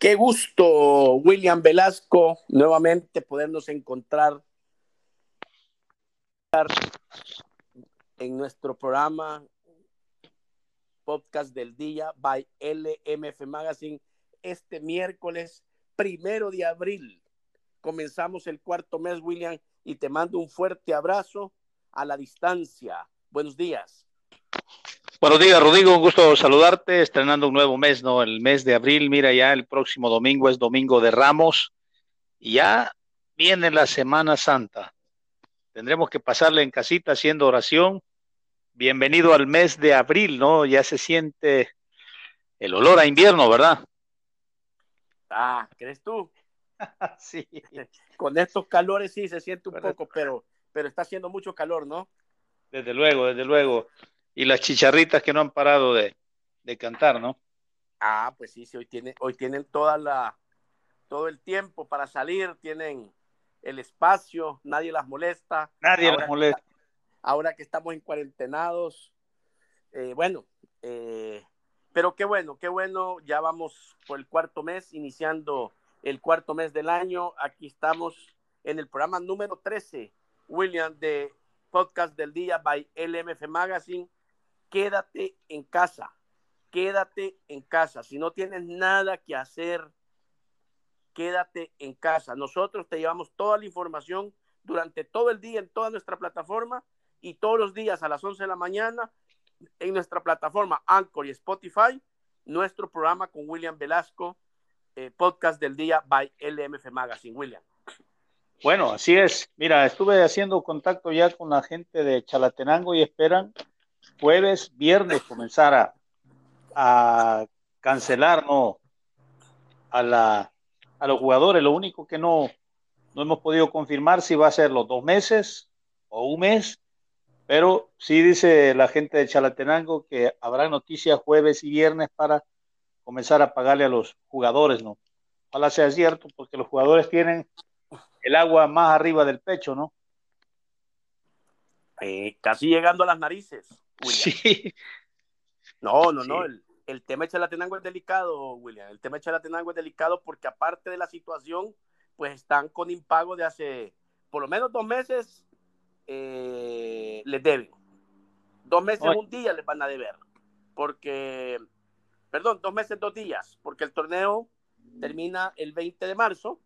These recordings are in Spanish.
Qué gusto, William Velasco, nuevamente podernos encontrar en nuestro programa podcast del día by LMF Magazine este miércoles primero de abril. Comenzamos el cuarto mes, William, y te mando un fuerte abrazo a la distancia. Buenos días. Buenos días, Rodrigo. Un gusto saludarte. Estrenando un nuevo mes, ¿no? El mes de abril. Mira, ya el próximo domingo es Domingo de Ramos. Y ya viene la Semana Santa. Tendremos que pasarle en casita haciendo oración. Bienvenido al mes de abril, ¿no? Ya se siente el olor a invierno, ¿verdad? Ah, ¿crees tú? sí. Con estos calores sí se siente un poco, pero, pero está haciendo mucho calor, ¿no? Desde luego, desde luego y las chicharritas que no han parado de, cantar, ¿no? Ah, pues sí, sí, hoy, tiene, hoy tienen toda la, todo el tiempo para salir, tienen el espacio, nadie las molesta. Nadie las molesta. ahora que estamos en cuarentenados, eh, bueno, eh, pero qué bueno, qué bueno, ya vamos por el cuarto mes, iniciando el cuarto mes del año, aquí estamos en el programa número 13, William, de Podcast del Día by LMF Magazine quédate en casa, quédate en casa. Si no tienes nada que hacer, quédate en casa. Nosotros te llevamos toda la información durante todo el día en toda nuestra plataforma y todos los días a las 11 de la mañana en nuestra plataforma Anchor y Spotify, nuestro programa con William Velasco, eh, podcast del día by LMF Magazine. William. Bueno, así es. Mira, estuve haciendo contacto ya con la gente de Chalatenango y esperan jueves, viernes comenzar a, cancelar a, la, a los jugadores. Lo único que no, no hemos podido confirmar si va a ser los dos meses o un mes, pero sí dice la gente de Chalatenango que habrá noticias jueves y viernes para comenzar a pagarle a los jugadores, ¿no? Ojalá sea cierto, porque los jugadores tienen el agua más arriba del pecho, ¿no? Eh, casi llegando a las narices. Sí. No, no, no. El, el, tema de Chalatenango es delicado, William. El tema de Chalatenango es delicado porque aparte de la situación, pues están con impago de hace por lo menos dos meses eh, les deben. Dos meses, un día les van a deber. Porque, perdón, dos meses, dos días, porque el torneo termina el 20 de marzo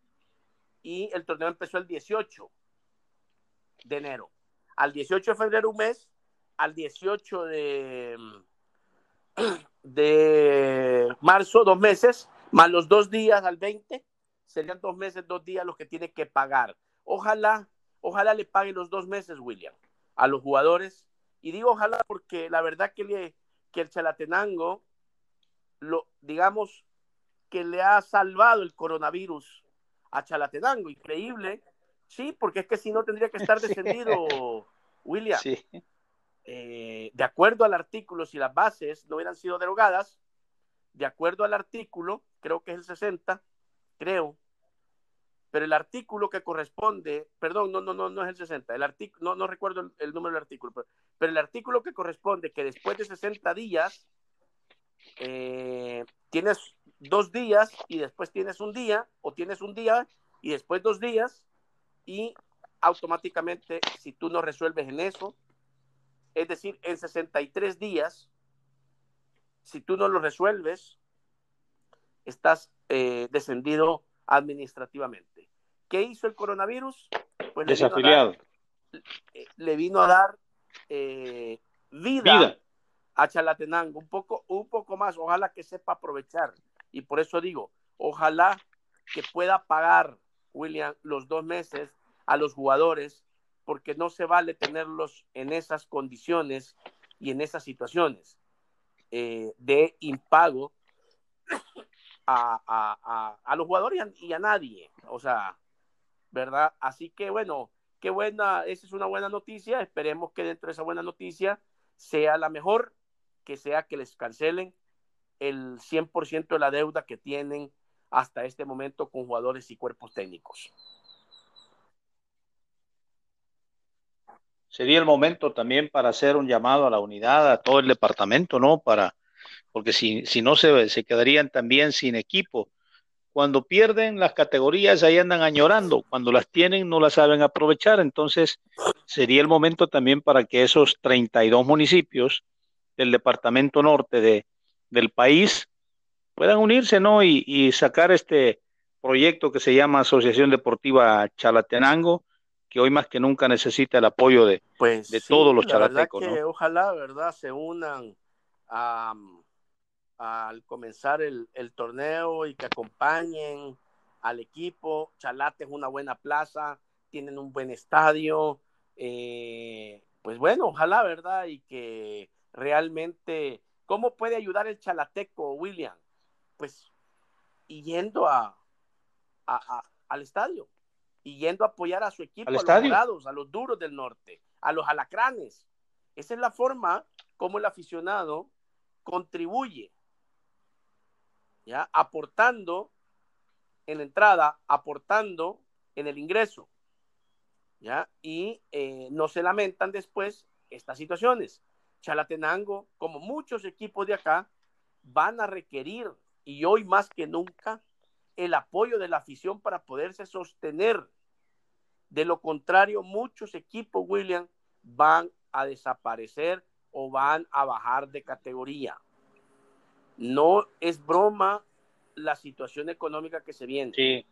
y el torneo empezó el 18 de enero. Al 18 de febrero, un mes, al 18 de, de marzo, dos meses, más los dos días al 20, serían dos meses, dos días los que tiene que pagar. Ojalá, ojalá le pague los dos meses, William, a los jugadores. Y digo ojalá porque la verdad que, le, que el Chalatenango, lo, digamos, que le ha salvado el coronavirus a Chalatenango. Increíble. Sí, porque es que si no tendría que estar descendido, William. Sí. Eh, de acuerdo al artículo, si las bases no hubieran sido derogadas, de acuerdo al artículo, creo que es el 60, creo, pero el artículo que corresponde, perdón, no, no, no, no es el 60, el artículo, no, no recuerdo el, número del artículo, pero, el artículo que corresponde que después de 60 días eh, tienes dos días y después tienes un día, o tienes un día y después dos días, y automáticamente, si tú no resuelves en eso, es decir, en 63 días, si tú no lo resuelves, estás eh, descendido administrativamente. ¿Qué hizo el coronavirus? Pues Desafiliado. Le vino a dar, eh, vida, a Chalatenango, un poco, un poco más, ojalá que sepa aprovechar. Y por eso digo, ojalá que pueda pagar, William, los dos meses a los jugadores porque no se vale tenerlos en esas condiciones y en esas situaciones eh, de impago a, los jugadores y a, nadie. O sea, ¿verdad? Así que bueno, qué buena, esa es una buena noticia. Esperemos que dentro de esa buena noticia sea la mejor, que sea que les cancelen el 100% de la deuda que tienen hasta este momento con jugadores y cuerpos técnicos. Sería el momento también para hacer un llamado a la unidad, a todo el departamento, ¿no? Para, porque si, si no se, se quedarían también sin equipo. cuando pierden las categorías ahí andan añorando, cuando las tienen no las saben aprovechar, entonces sería el momento también para que esos 32 municipios del departamento norte de, del país puedan unirse, ¿no? Y, y sacar este proyecto que se llama Asociación Deportiva Chalatenango, que hoy más que nunca necesita el apoyo de, pues de sí, todos los la chalatecos, verdad que ¿no? Ojalá, ¿verdad? Se unan a, al comenzar el, el torneo y que acompañen al equipo. Chalate es una buena plaza, tienen un buen estadio. eh, pues bueno, ojalá, ¿verdad? Y que realmente, ¿cómo puede ayudar el chalateco, William? Pues yendo a, a- a- al estadio y yendo a apoyar a su equipo, ¿Al a los morados, a los duros del norte, a los alacranes. Esa es la forma como el aficionado contribuye, ¿ya? Aportando en la entrada, aportando en el ingreso, ¿ya? Y eh, no se lamentan después estas situaciones. Chalatenango, como muchos equipos de acá, van a requerir, y hoy más que nunca, el apoyo de la afición para poderse sostener. De lo contrario, muchos equipos, William, van a desaparecer o van a bajar de categoría. No es broma la situación económica que se viene. Sí,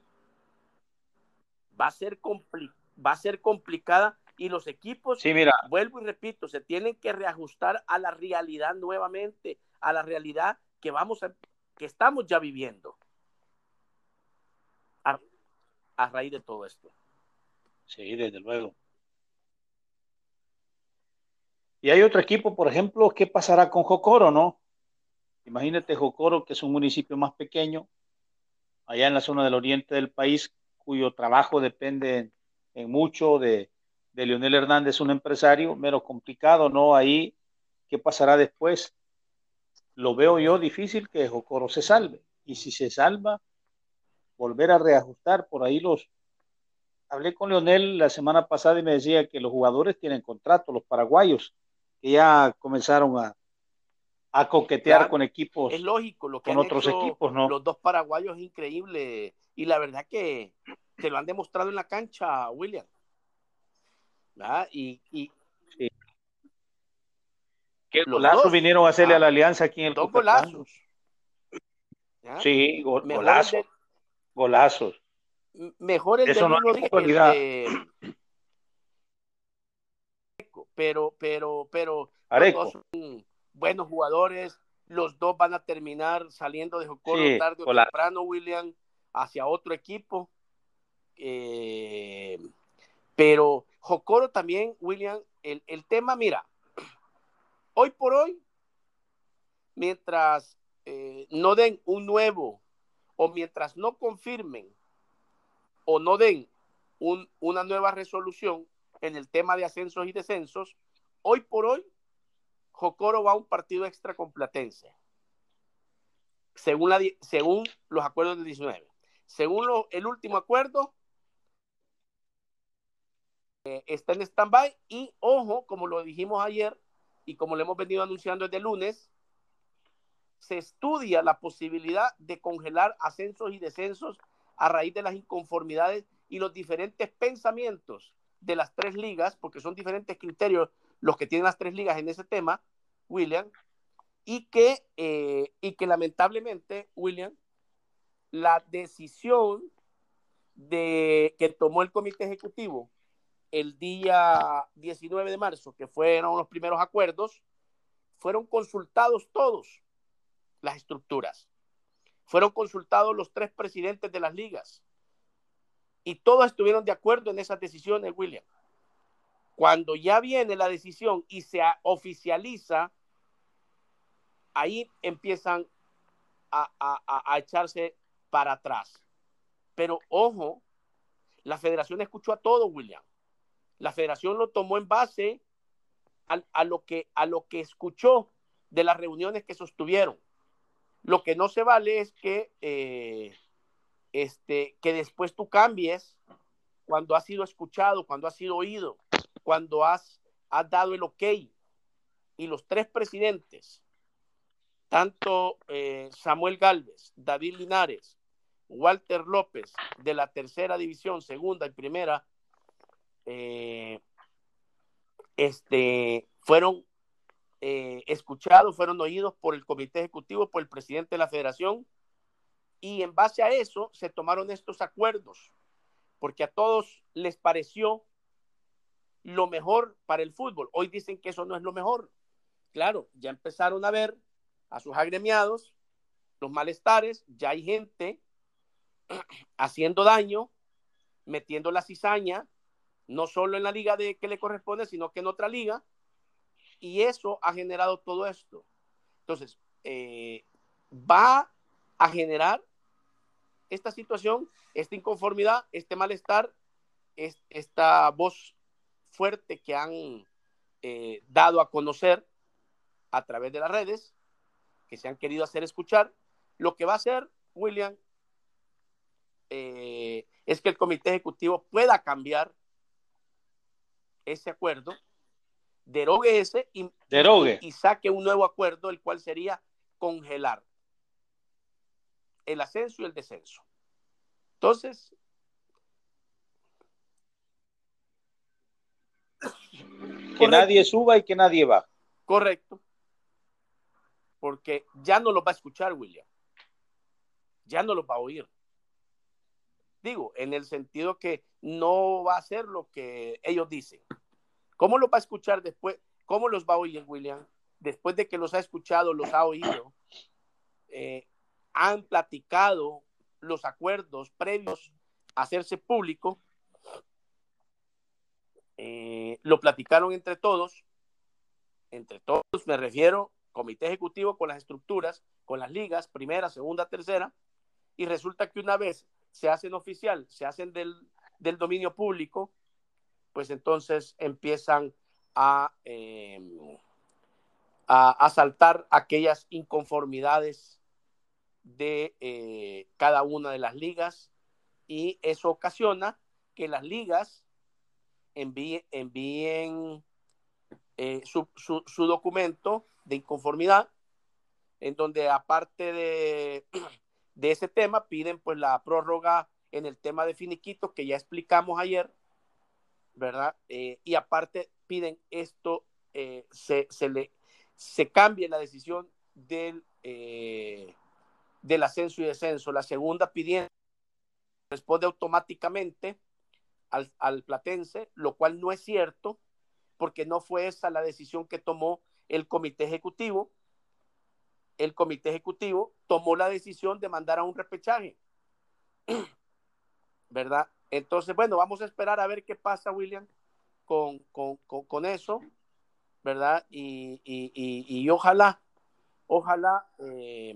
Va a ser, va a ser complicada y los equipos, sí, mira, vuelvo y repito, se tienen que reajustar a la realidad nuevamente, a la realidad que vamos a, que estamos ya viviendo a, a raíz de todo esto. Sí, desde luego. Y hay otro equipo, por ejemplo, ¿qué pasará con Jocoro, no? Imagínate Jocoro, que es un municipio más pequeño, allá en la zona del oriente del país, cuyo trabajo depende en, mucho de, de Leonel Hernández, un empresario, mero complicado, ¿no? Ahí, ¿qué pasará después? Lo veo yo difícil que Jocoro se salve. Y si se salva, volver a reajustar por ahí los... Hablé con Leonel la semana pasada y me decía que los jugadores tienen contrato, los paraguayos, que ya comenzaron a, a coquetear Claro, con equipos, Es lógico, lo que con han otros hecho equipos, ¿no? los dos paraguayos es increíble y la verdad que te lo han demostrado en la cancha, William. ¿verdad? Y, y Sí. ¿Qué Los golazos dos. vinieron a hacerle Ah, a la alianza aquí en el dos golazos. ¿ya? Sí, go- golazos, golazos. Mejor el Eso de no es que el de- pero, pero, pero los dos son buenos jugadores, los dos van a terminar saliendo de Jocoro Sí, tarde o temprano, William, hacia otro equipo. Eh, pero Jocoro también, William, el, el tema, mira, hoy por hoy, mientras eh, no den un nuevo o mientras no confirmen o no den un- una nueva resolución en el tema de ascensos y descensos, hoy por hoy, Jocoro va a un partido extra con Platense, según, según los acuerdos del 19. Según lo- el último acuerdo, eh, está en stand-by y, ojo, como lo dijimos ayer y como lo hemos venido anunciando desde lunes, se estudia la posibilidad de congelar ascensos y descensos a raíz de las inconformidades y los diferentes pensamientos de las tres ligas, porque son diferentes criterios los que tienen las tres ligas en ese tema, William, y que, eh, y que lamentablemente, William, la decisión de, que tomó el comité ejecutivo el día 19 de marzo, que fueron los primeros acuerdos, fueron consultados todos las estructuras. Fueron consultados los tres presidentes de las ligas y todos estuvieron de acuerdo en esas decisiones, William. Cuando ya viene la decisión y se oficializa, ahí empiezan a, a, a echarse para atrás. Pero ojo, la federación escuchó a todo, William. La federación lo tomó en base a, a, lo, que, a lo que escuchó de las reuniones que sostuvieron. Lo que no se vale es que, eh, este, que después tú cambies cuando has sido escuchado, cuando has sido oído, cuando has, has dado el ok. Y los tres presidentes, tanto eh, Samuel Galvez, David Linares, Walter López de la tercera división, segunda y primera, eh, este, fueron eh, escuchados, fueron oídos por el comité ejecutivo, por el presidente de la federación, y en base a eso se tomaron estos acuerdos, porque a todos les pareció lo mejor para el fútbol. Hoy dicen que eso no es lo mejor. Claro, ya empezaron a ver a sus agremiados los malestares, ya hay gente haciendo daño, metiendo la cizaña, no solo en la liga de que le corresponde, sino que en otra liga, y eso ha generado todo esto. Entonces, eh, va a generar esta situación, esta inconformidad, este malestar, esta voz fuerte que han eh, dado a conocer a través de las redes, que se han querido hacer escuchar. Lo que va a hacer, William, eh, es que el comité ejecutivo pueda cambiar ese acuerdo derogue ese y, y, saque un nuevo acuerdo, el cual sería congelar el ascenso y el descenso. Entonces, que nadie suba y que nadie va. Correcto. Porque ya no lo va a escuchar, William. Ya no lo va a oír. Digo, en el sentido que no va a hacer lo que ellos dicen. ¿Cómo lo va a escuchar después? ¿Cómo los va a oír William? Después de que los ha escuchado, los ha oído, eh, han platicado los acuerdos previos a hacerse público, eh, lo platicaron entre todos, entre todos me refiero comité ejecutivo con las estructuras, con las ligas, primera, segunda, tercera, y resulta que una vez se hacen oficial, se hacen del, del dominio público, pues entonces empiezan a, em, a, aquellas inconformidades de eh, cada una de las ligas y eso ocasiona que las ligas envíen, eh, su, su, documento de inconformidad en donde aparte de, de ese tema piden pues la prórroga en el tema de finiquito que ya explicamos ayer ¿verdad? Eh, y aparte piden esto, eh, se, se, le, se cambie la decisión del, eh, del ascenso y descenso. La segunda pidiendo responde automáticamente al, al platense, lo cual no es cierto, porque no fue esa la decisión que tomó el comité ejecutivo. El comité ejecutivo tomó la decisión de mandar a un repechaje, ¿verdad? Entonces, bueno, vamos a esperar a ver qué pasa, William, con, con, eso, ¿verdad? Y, y, ojalá, ojalá, eh,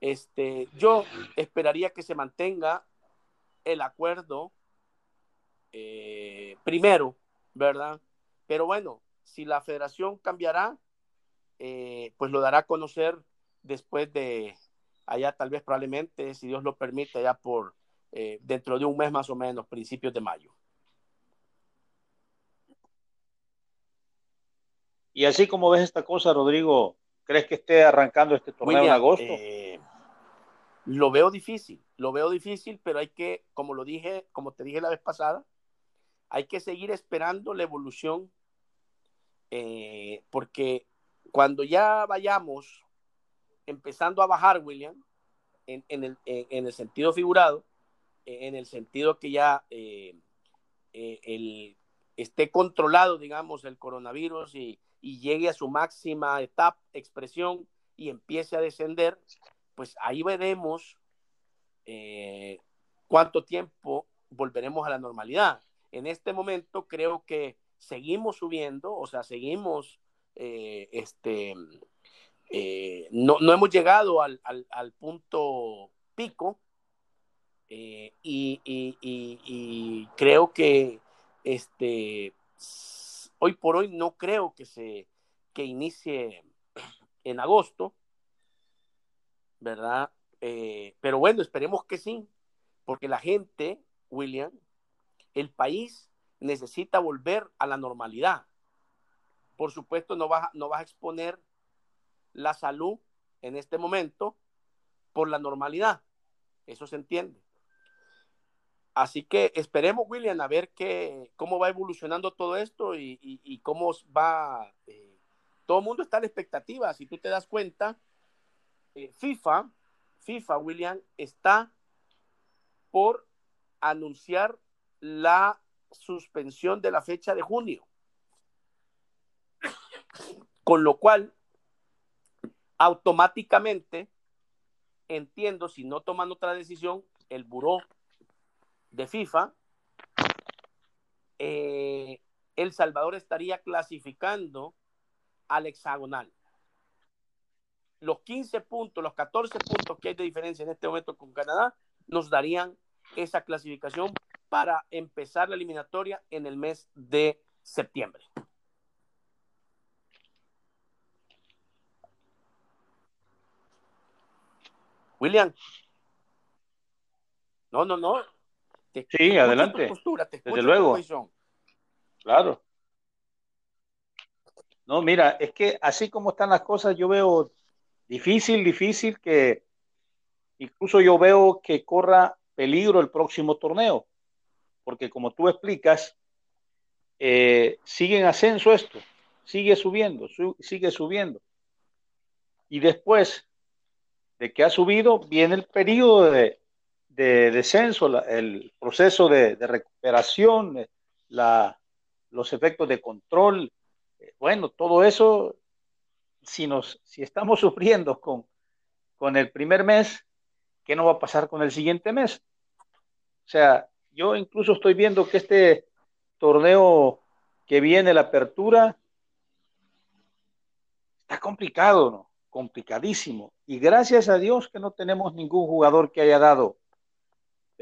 este, yo esperaría que se mantenga el acuerdo eh, primero, ¿verdad? Pero bueno, si la federación cambiará, eh, pues lo dará a conocer después de allá, tal vez probablemente, si Dios lo permite, allá por eh, dentro de un mes más o menos, principios de mayo. Y así como ves esta cosa, Rodrigo, ¿crees que esté arrancando este torneo en agosto? Eh, lo veo difícil, lo veo difícil, pero hay que, como lo dije, como te dije la vez pasada, hay que seguir esperando la evolución, eh, porque cuando ya vayamos empezando a bajar, William, en, el, en el sentido figurado, en el sentido que ya eh, eh, el, esté controlado, digamos, el coronavirus y, llegue a su máxima etapa, expresión y empiece a descender, pues ahí veremos eh, cuánto tiempo volveremos a la normalidad. En este momento creo que seguimos subiendo, o sea, seguimos, este, no, no, hemos llegado al, al punto pico, eh, y, creo que este, hoy por hoy no creo que se que inicie en agosto, ¿verdad? Eh, pero bueno, esperemos que sí, porque la gente, William, el país necesita volver a la normalidad. Por supuesto, no vas, no vas a exponer la salud en este momento por la normalidad Eso se entiende. Así que esperemos, William, a ver qué, cómo va evolucionando todo esto y, cómo va. Eh, todo el mundo está en expectativa. Si tú te das cuenta, eh, FIFA, FIFA, William, está por anunciar la suspensión de la fecha de junio. Con lo cual, automáticamente, entiendo, si no toman otra decisión, el buró de FIFA, eh, El Salvador estaría clasificando al hexagonal. Los 15 puntos, los 14 puntos que hay de diferencia en este momento con Canadá, nos darían esa clasificación para empezar la eliminatoria en el mes de septiembre. William. No, no, no. Sí, adelante. Desde luego. Claro. No, mira, es que así como están las cosas, yo veo difícil, difícil que incluso yo veo que corra peligro el próximo torneo, porque como tú explicas, eh, sigue en ascenso esto, sigue subiendo, sigue subiendo. Y después de que ha subido, viene el periodo de, descenso, el proceso de, recuperación, eh, los efectos de control. Eh, bueno, todo eso, si, nos, si estamos sufriendo con, con el primer mes, ¿qué no va a pasar con el siguiente mes? O sea, yo incluso estoy viendo que este torneo que viene, la apertura, está complicado, ¿no? Complicadísimo. Y gracias a Dios que no tenemos ningún jugador que haya dado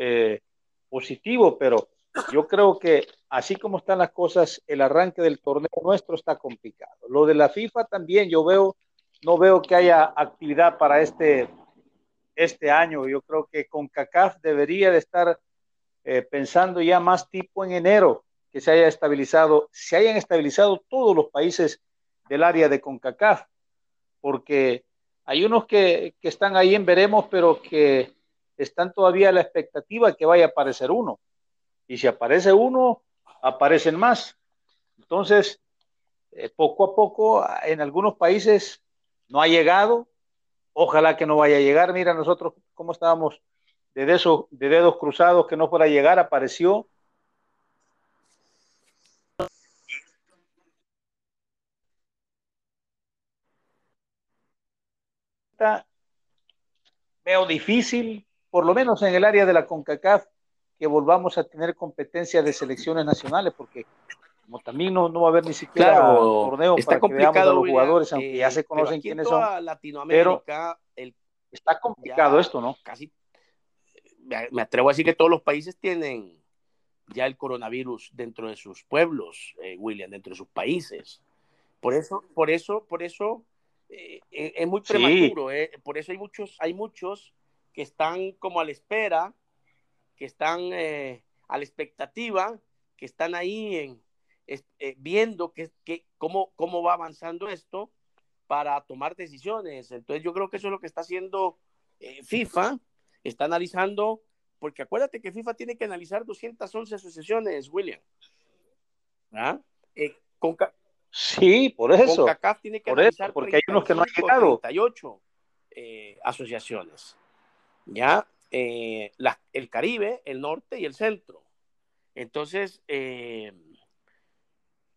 eh, positivo, pero yo creo que así como están las cosas, el arranque del torneo nuestro está complicado. Lo de la FIFA también, yo veo, no veo que haya actividad para este, este año. Yo creo que con CACAF debería de estar eh, pensando ya más tipo en enero, que se haya estabilizado, se hayan estabilizado todos los países del área de CONCACAF, porque hay unos que, que están ahí en veremos, pero que están todavía a la expectativa que vaya a aparecer uno. Y si aparece uno, aparecen más. Entonces, eh, poco a poco, en algunos países no ha llegado. Ojalá que no vaya a llegar. Mira, nosotros cómo estábamos de dedos, de dedos cruzados que no fuera a llegar, apareció. Veo difícil, por lo menos en el área de la CONCACAF, que volvamos a tener competencia de selecciones nacionales, porque como también no, no va a haber ni siquiera torneo para que veamos a los jugadores, aunque ya se conocen quiénes son. Latinoamérica, el, está complicado esto, ¿no? Casi, me atrevo a decir que todos los países tienen ya el coronavirus dentro de sus pueblos, eh, William, dentro de sus países. Por eso, por eso, por eso eh, eh, es muy prematuro. por eso hay muchos, hay muchos que están como a la espera, que están eh, a la expectativa, que están ahí en, eh, viendo que, cómo, cómo va avanzando esto para tomar decisiones. Entonces yo creo que eso es lo que está haciendo eh, FIFA, está analizando, porque acuérdate que FIFA tiene que analizar 211 asociaciones, William. ¿Ah? con, sí, por eso. Con CACAF tiene que analizar porque hay unos que no han llegado. 38 asociaciones. ¿Ya? Eh, el Caribe, el norte y el centro. Entonces, eh,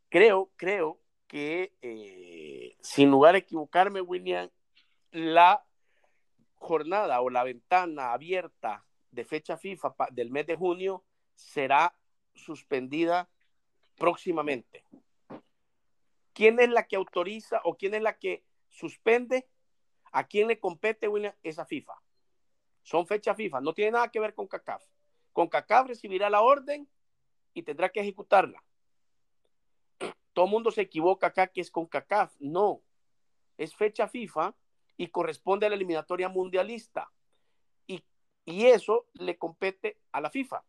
creo, creo que, eh, sin lugar a equivocarme, William, la jornada o la ventana abierta de fecha FIFA del mes de junio será suspendida próximamente. ¿Quién es la que autoriza o quién es la que suspende? ¿A quién le compete, William? Esa FIFA. Son fechas FIFA, no tiene nada que ver con CACAF. Con CACAF recibirá la orden y tendrá que ejecutarla. Todo el mundo se equivoca acá que es con CACAF. No, es fecha FIFA y corresponde a la eliminatoria mundialista. Y, y eso le compete a la FIFA.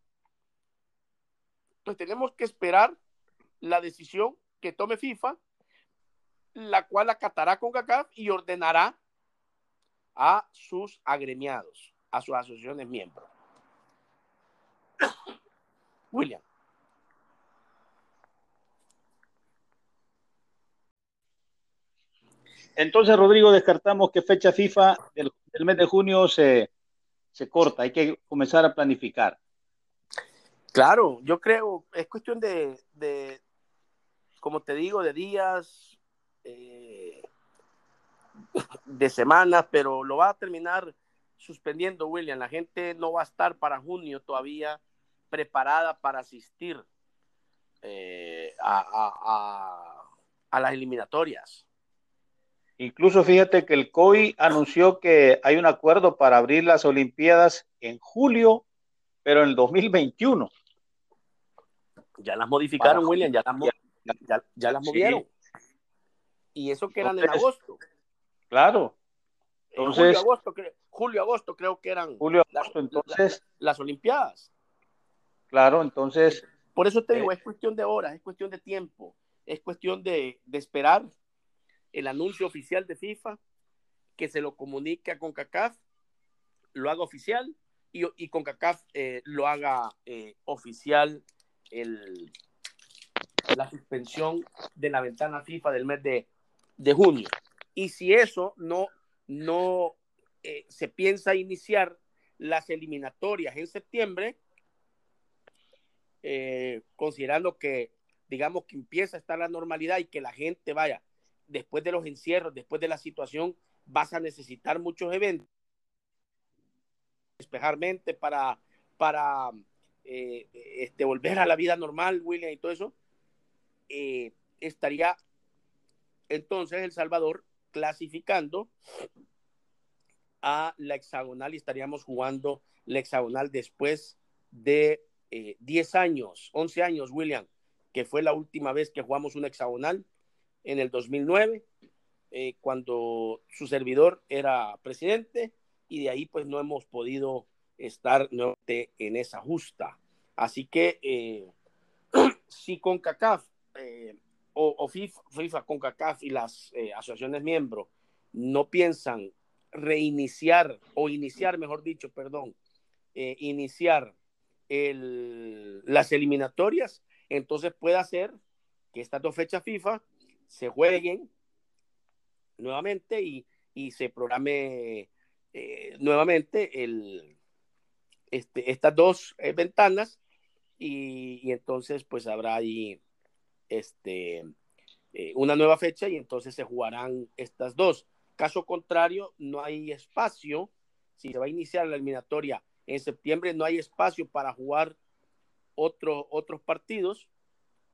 Entonces tenemos que esperar la decisión que tome FIFA, la cual acatará con CACAF y ordenará a sus agremiados. A sus asociaciones miembros. William. Entonces, Rodrigo, descartamos que fecha FIFA del, mes de junio se, corta, hay que comenzar a planificar. Claro, yo creo, es cuestión de, como te digo, de días, eh, de semanas, pero lo va a terminar suspendiendo William. La gente no va a estar para junio todavía preparada para asistir eh, a, a las eliminatorias. Incluso fíjate que el COI anunció que hay un acuerdo para abrir las Olimpiadas en julio, pero en el 2021. Ya las modificaron, William, ya las, ya, las movieron. Y eso que eran en agosto. Claro. Entonces, julio, agosto, julio, agosto creo que eran julio, agosto, entonces, las, Olimpiadas. Claro, entonces. Por eso te digo, eh, es cuestión de horas, es cuestión de tiempo, es cuestión de, de esperar el anuncio oficial de FIFA, que se lo comunique a CONCACAF, lo haga oficial y, y CONCACAF eh, lo haga eh, oficial el, la suspensión de la ventana FIFA del mes de, junio. Y si eso no, no eh, se piensa iniciar las eliminatorias en septiembre, considerando que, digamos, que empieza a estar la normalidad y que la gente vaya después de los encierros, después de la situación, vas a necesitar muchos eventos. Despejar mente para, para eh, este, volver a la vida normal, William, y todo eso. Eh, estaría entonces El Salvador clasificando a la hexagonal y estaríamos jugando la hexagonal después de 10 eh, años, 11 años, William, que fue la última vez que jugamos una hexagonal en el 2009, eh, cuando su servidor era presidente, y de ahí pues no hemos podido estar en esa justa. Así que eh, si CONCACAF eh, o, o, FIFA, FIFA, CONCACAF y las asociaciones miembros no piensan reiniciar o iniciar, mejor dicho, perdón, iniciar el, las eliminatorias, entonces puede ser que estas dos fechas FIFA se jueguen nuevamente y, se programe eh, nuevamente el, este, estas dos eh, ventanas y, entonces pues habrá ahí este, eh, una nueva fecha y entonces se jugarán estas dos. Caso contrario, no hay espacio, si se va a iniciar la eliminatoria en septiembre, no hay espacio para jugar otro, otros partidos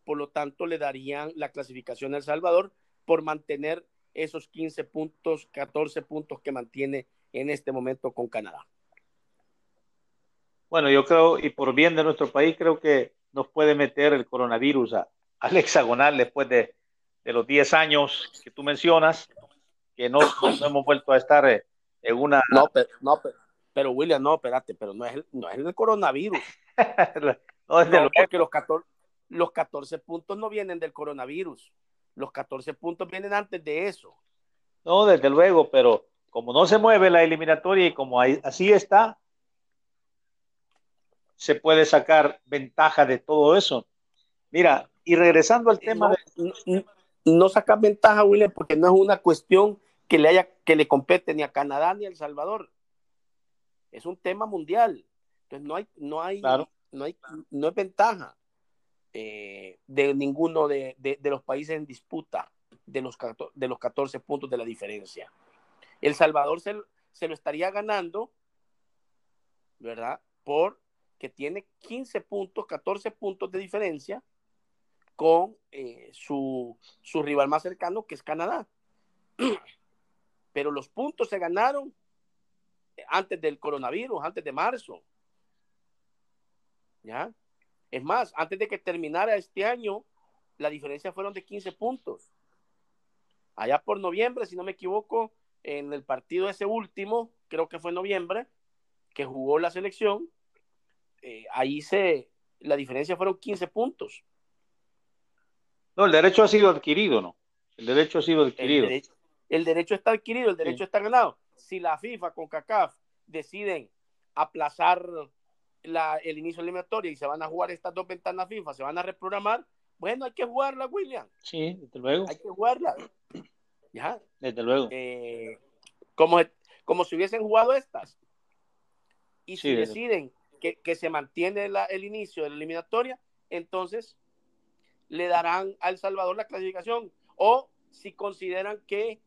por lo tanto le darían la clasificación a El Salvador por mantener esos 15 puntos, 14 puntos que mantiene en este momento con Canadá. Bueno, yo creo, y por bien de nuestro país, creo que nos puede meter el coronavirus al hexagonal después de, los 10 años que tú mencionas, que no, hemos vuelto a estar eh, en una... No, pero, no, pero, William, no, espérate, pero no es el, no es el coronavirus. no, es de lo porque los 14, los 14 puntos no vienen del coronavirus. Los 14 puntos vienen antes de eso. No, desde luego, pero como no se mueve la eliminatoria y como así está, se puede sacar ventaja de todo eso. Mira, y regresando al tema no, de... No, sacas ventaja, William, porque no es una cuestión que le haya, que le compete ni a Canadá ni a El Salvador. Es un tema mundial. Entonces no hay, no hay, no hay, no es ventaja. Eh, de ninguno de, los países en disputa de los, de los 14 puntos de la diferencia. El Salvador se, lo estaría ganando, ¿verdad? Porque tiene 15 puntos, 14 puntos de diferencia con eh, su, su rival más cercano, que es Canadá. Pero los puntos se ganaron antes del coronavirus, antes de marzo. ¿Ya? Es más, antes de que terminara este año, la diferencia fueron de 15 puntos. Allá por noviembre, si no me equivoco, en el partido ese último, creo que fue noviembre, que jugó la selección, eh, ahí se, la diferencia fueron 15 puntos. No, el derecho ha sido adquirido, ¿no? El derecho ha sido adquirido. El derecho, está adquirido, el derecho está ganado. Si la FIFA con CACAF deciden aplazar el inicio eliminatorio y se van a jugar estas dos ventanas FIFA, se van a reprogramar, bueno, hay que jugarla, William. Sí, desde luego. Hay que jugarla. ¿Ya? Desde luego. Eh, como, como si hubiesen jugado estas. Y si deciden que, se mantiene el inicio de la eliminatoria, entonces le darán a El Salvador la clasificación. O si consideran que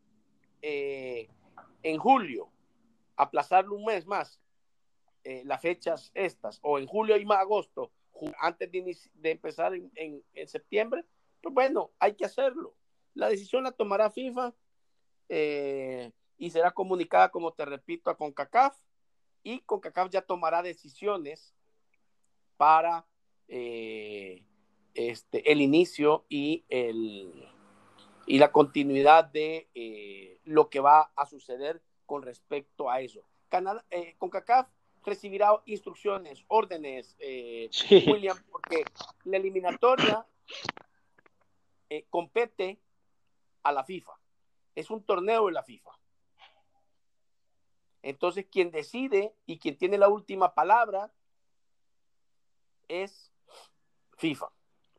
eh, en julio, aplazarlo un mes más, eh, las fechas estas, o en julio y agosto, antes de, empezar en, septiembre, pues bueno, hay que hacerlo. La decisión la tomará FIFA eh, y será comunicada, como te repito, a CONCACAF y CONCACAF ya tomará decisiones para este, el inicio y, el, y la continuidad de lo que va a suceder con respecto a eso. Canadá, CONCACAF recibirá instrucciones, órdenes, eh, William, porque la eliminatoria eh, compete a la FIFA. Es un torneo de la FIFA. Entonces, quien decide y quien tiene la última palabra es FIFA.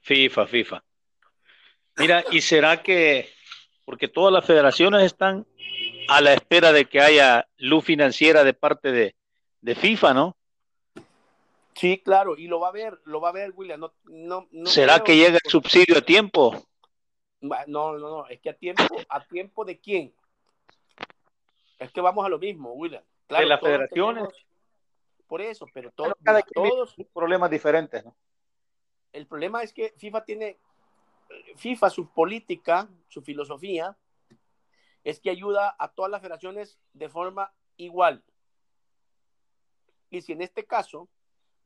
FIFA, FIFA. Mira, ¿y será que, porque todas las federaciones están a la espera de que haya luz financiera de parte de, de FIFA, ¿no? Sí, claro, y lo va a ver, lo va a ver, William. No, no, ¿Será que llega el subsidio a tiempo? No, no, no, es que a tiempo, ¿a tiempo de quién? Es que vamos a lo mismo, William. de las federaciones. por eso, pero todos, todos problemas diferentes, ¿no? El problema es que FIFA tiene, FIFA, su política, su filosofía, es que ayuda a todas las federaciones de forma igual. Y si en este caso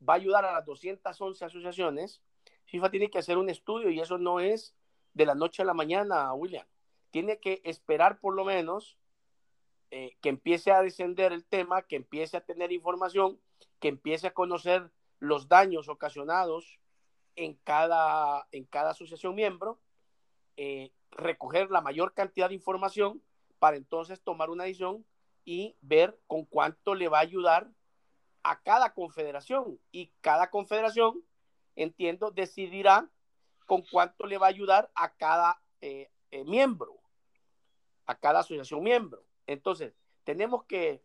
va a ayudar a las 211 asociaciones, FIFA tiene que hacer un estudio y eso no es de la noche a la mañana, William. Tiene que esperar por lo menos eh, que empiece a descender el tema, que empiece a tener información, que empiece a conocer los daños ocasionados en cada, en cada asociación miembro, eh, recoger la mayor cantidad de información para entonces tomar una decisión y ver con cuánto le va a ayudar a cada confederación y cada confederación, entiendo, decidirá con cuánto le va a ayudar a cada eh, eh, miembro, a cada asociación miembro. Entonces, tenemos que,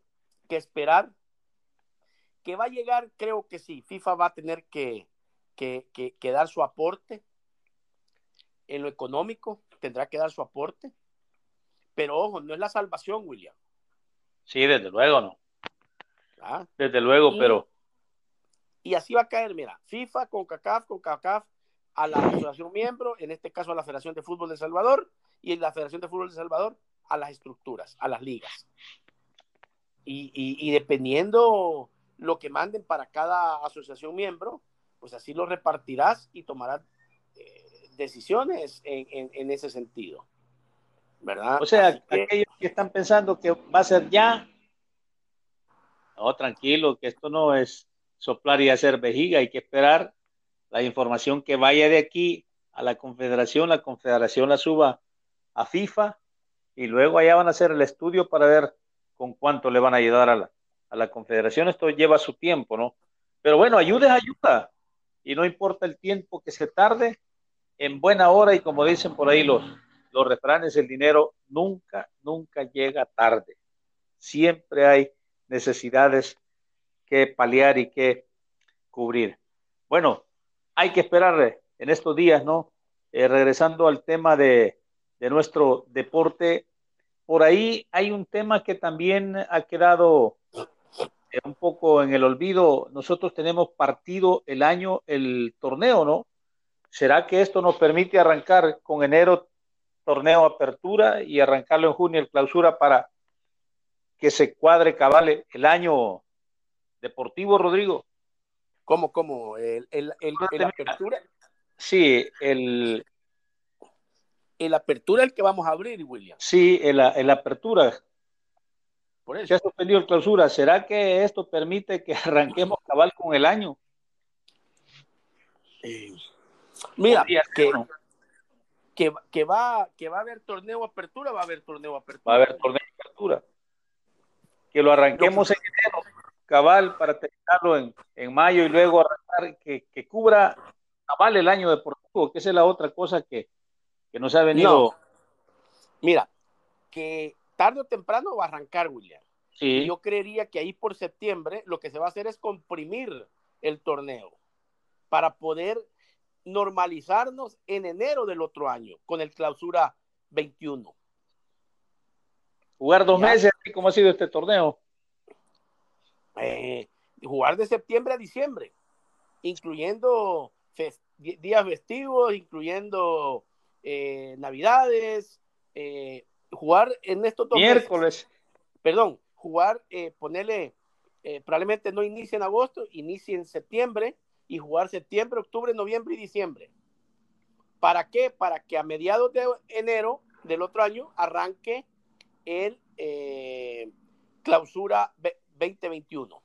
esperar que va a llegar, creo que sí, FIFA va a tener que, que, que, dar su aporte en lo económico, tendrá que dar su aporte, pero ojo, no es la salvación, William. Sí, desde luego no. ¿Ah? Desde luego, pero. Y así va a caer, mira, FIFA, con CACAF, con CACAF, a la asociación miembro, en este caso a la Federación de Fútbol de Salvador, y en la Federación de Fútbol de Salvador a las estructuras, a las ligas. Y, dependiendo lo que manden para cada asociación miembro, pues así lo repartirás y tomarás eh, decisiones en, ese sentido. ¿Verdad? O sea, aquellos que están pensando que va a ser ya, no, tranquilo, que esto no es soplar y hacer vejiga, hay que esperar la información que vaya de aquí a la confederación, la confederación la suba a FIFA y luego allá van a hacer el estudio para ver con cuánto le van a ayudar a la, a la confederación. Esto lleva su tiempo, ¿no? Pero bueno, ayuda es ayuda y no importa el tiempo que se tarde, en buena hora y como dicen por ahí los, los refranes, el dinero nunca, nunca llega tarde. Siempre hay necesidades que paliar y que cubrir. Bueno, hay que esperar en estos días, ¿no? Eh, regresando al tema de, de nuestro deporte, por ahí hay un tema que también ha quedado eh, un poco en el olvido. Nosotros tenemos partido el año, el torneo, ¿no? ¿Será que esto nos permite arrancar con enero torneo apertura y arrancarlo en junio el clausura para que se cuadre cabale el año deportivo, Rodrigo. ¿Cómo, cómo? ¿El, el, el, apertura? Sí, el... El apertura el que vamos a abrir, William. Sí, el, el apertura. Por eso. Se ha suspendido el clausura. ¿Será que esto permite que arranquemos cabal con el año? Eh, mira, que, que, que, va, que va a haber torneo apertura, va a haber torneo apertura. Va a haber torneo apertura. Que lo arranquemos en enero, cabal para terminarlo en, mayo y luego arrancar, que, que, cubra cabal el año deportivo, que esa es la otra cosa que, que nos ha venido. Mira, que tarde o temprano va a arrancar, William. Sí. yo creería que ahí por septiembre lo que se va a hacer es comprimir el torneo para poder normalizarnos en enero del otro año con el clausura 21. Jugar dos meses, ¿cómo ha sido este torneo? Eh, jugar de septiembre a diciembre, incluyendo días festivos, incluyendo eh, navidades, eh, jugar en estos dos miércoles. perdón, jugar, ponerle, probablemente no inicie en agosto, inicie en septiembre y jugar septiembre, octubre, noviembre y diciembre. ¿Para qué? Para que a mediados de enero del otro año arranque el eh, clausura 2021.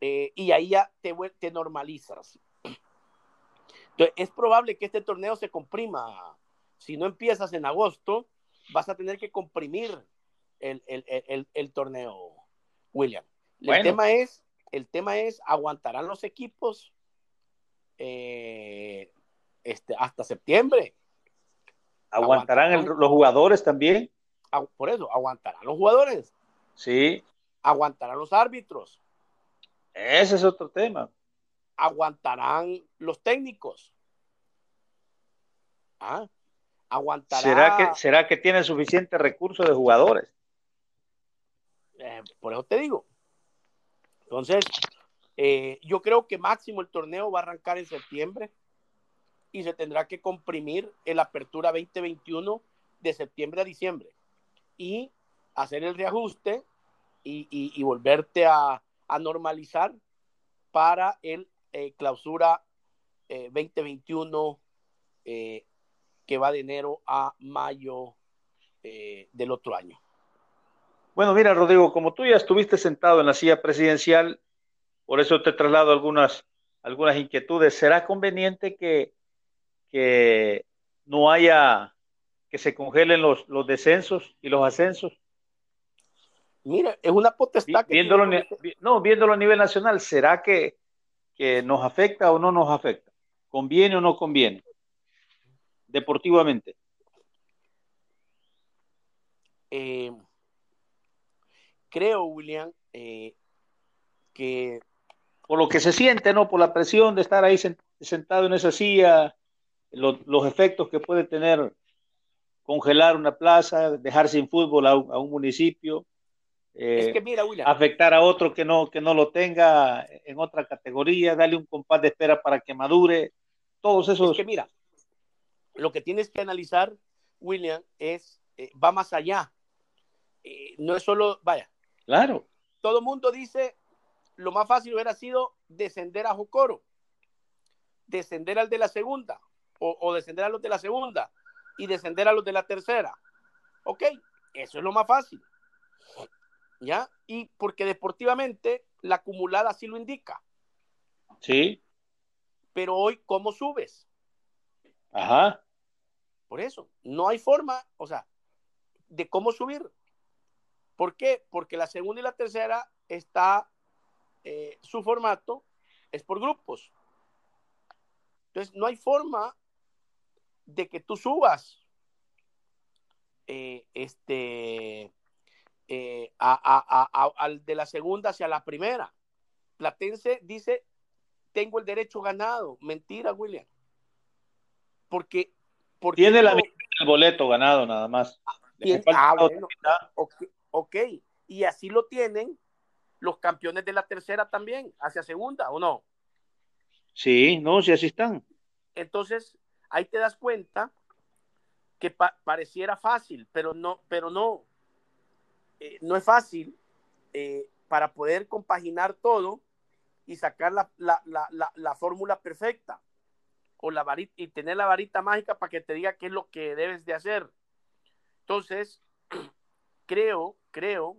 Eh, y ahí ya te, te normalizas. Entonces, es probable que este torneo se comprima. Si no empiezas en agosto, vas a tener que comprimir el, el, el, torneo, William. El tema es el tema es, ¿aguantarán los equipos eh, este, hasta septiembre? ¿Aguantarán, los jugadores también? Por eso, ¿aguantarán los jugadores? Sí. ¿Aguantarán los árbitros? Ese es otro tema. ¿Aguantarán los técnicos? ¿Ah? ¿Aguantará... ¿Será que, ¿Será que tienen suficiente recursos de jugadores? Eh, por eso te digo, entonces, eh, yo creo que máximo el torneo va a arrancar en septiembre y se tendrá que comprimir en la apertura 2021 de septiembre a diciembre y hacer el reajuste y, volverte a, normalizar para el eh, clausura 2021 eh, que va de enero a mayo del otro año. Bueno, mira, Rodrigo, como tú ya estuviste sentado en la silla presidencial, por eso te traslado algunas, algunas inquietudes. ¿Será conveniente que, que no haya, que se congelen los, los descensos y los ascensos? Mira, es una potestad que viéndolo, No, viéndolo a nivel nacional, ¿será que, que nos afecta o no nos afecta? ¿Conviene o no conviene? Deportivamente. Eh, creo, William, eh, que... Por lo que se siente, ¿no? Por la presión de estar ahí sentado en esa silla, los efectos que puede tener congelar una plaza, dejar sin fútbol a un, municipio, es que mira, William, afectar a otro que no, que no lo tenga en otra categoría, darle un compás de espera para que madure, todos esos... Es que mira, lo que tienes que analizar, William, es, eh, va más allá. Eh, no es solo, vaya, Claro. Todo mundo dice, lo más fácil hubiera sido descender a Jocoro, descender al de la segunda, o, descender a los de la segunda y descender a los de la tercera. Ok, eso es lo más fácil. ¿Ya? Y porque deportivamente la acumulada sí lo indica. Sí. Pero hoy, ¿cómo subes? Ajá. Por eso, no hay forma, o sea, de cómo subir. ¿Por qué? Porque la segunda y la tercera está, eh, su formato es por grupos. Entonces, no hay forma de que tú subas eh, este, eh, al de la segunda hacia la primera. Platense dice, tengo el derecho ganado. Mentira, William. Porque... porque Tiene la el boleto ganado nada más. ah, bueno, Ok, y así lo tienen los campeones de la tercera también, hacia segunda, ¿o no? Sí, no, sí, así están. Entonces, ahí te das cuenta que pareciera fácil, pero no, pero no, eh, no es fácil eh, para poder compaginar todo y sacar la, la fórmula perfecta o la varita y tener la varita mágica para que te diga qué es lo que debes de hacer. Entonces, creo, creo,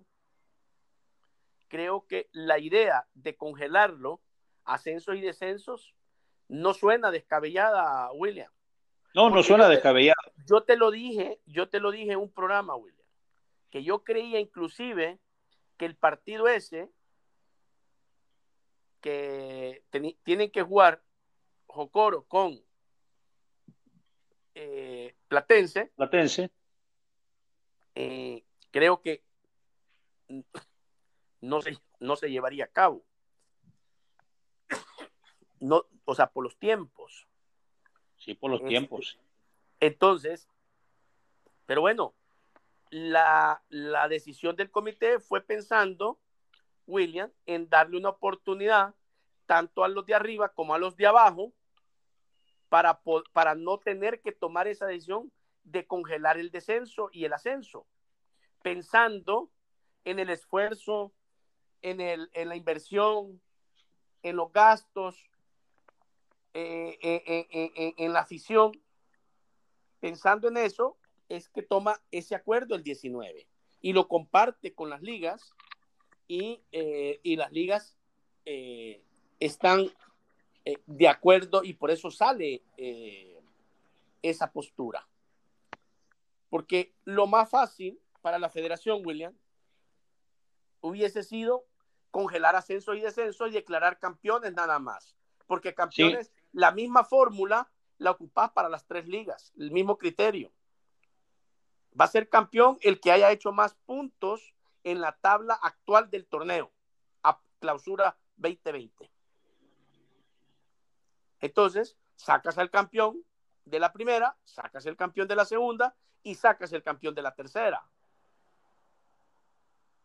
creo que la idea de congelarlo, ascensos y descensos, no suena descabellada, William. No, no suena descabellada. Yo te lo dije, yo te lo dije en un programa, William, que yo creía inclusive que el partido ese que tienen que jugar Jocoro con eh, Platense. Platense. Eh, creo que no se, no se llevaría a cabo. No, o sea, por los tiempos. Sí, por los este, tiempos. Entonces, pero bueno, la, la decisión del comité fue pensando, William, en darle una oportunidad tanto a los de arriba como a los de abajo para, para no tener que tomar esa decisión de congelar el descenso y el ascenso, pensando en el esfuerzo, en, el, en la inversión, en los gastos, eh, eh, eh, en la afición. Pensando en eso, es que toma ese acuerdo el 19 y lo comparte con las ligas y, y las ligas están de acuerdo y por eso sale esa postura. Porque lo más fácil para la federación, William, hubiese sido congelar ascenso y descenso y declarar campeones nada más. Porque campeones, la misma fórmula la ocupas para las tres ligas, el mismo criterio. Va a ser campeón el que haya hecho más puntos en la tabla actual del torneo, a clausura 2020. Entonces, sacas al campeón de la primera, sacas el campeón de la segunda y sacas el campeón de la tercera.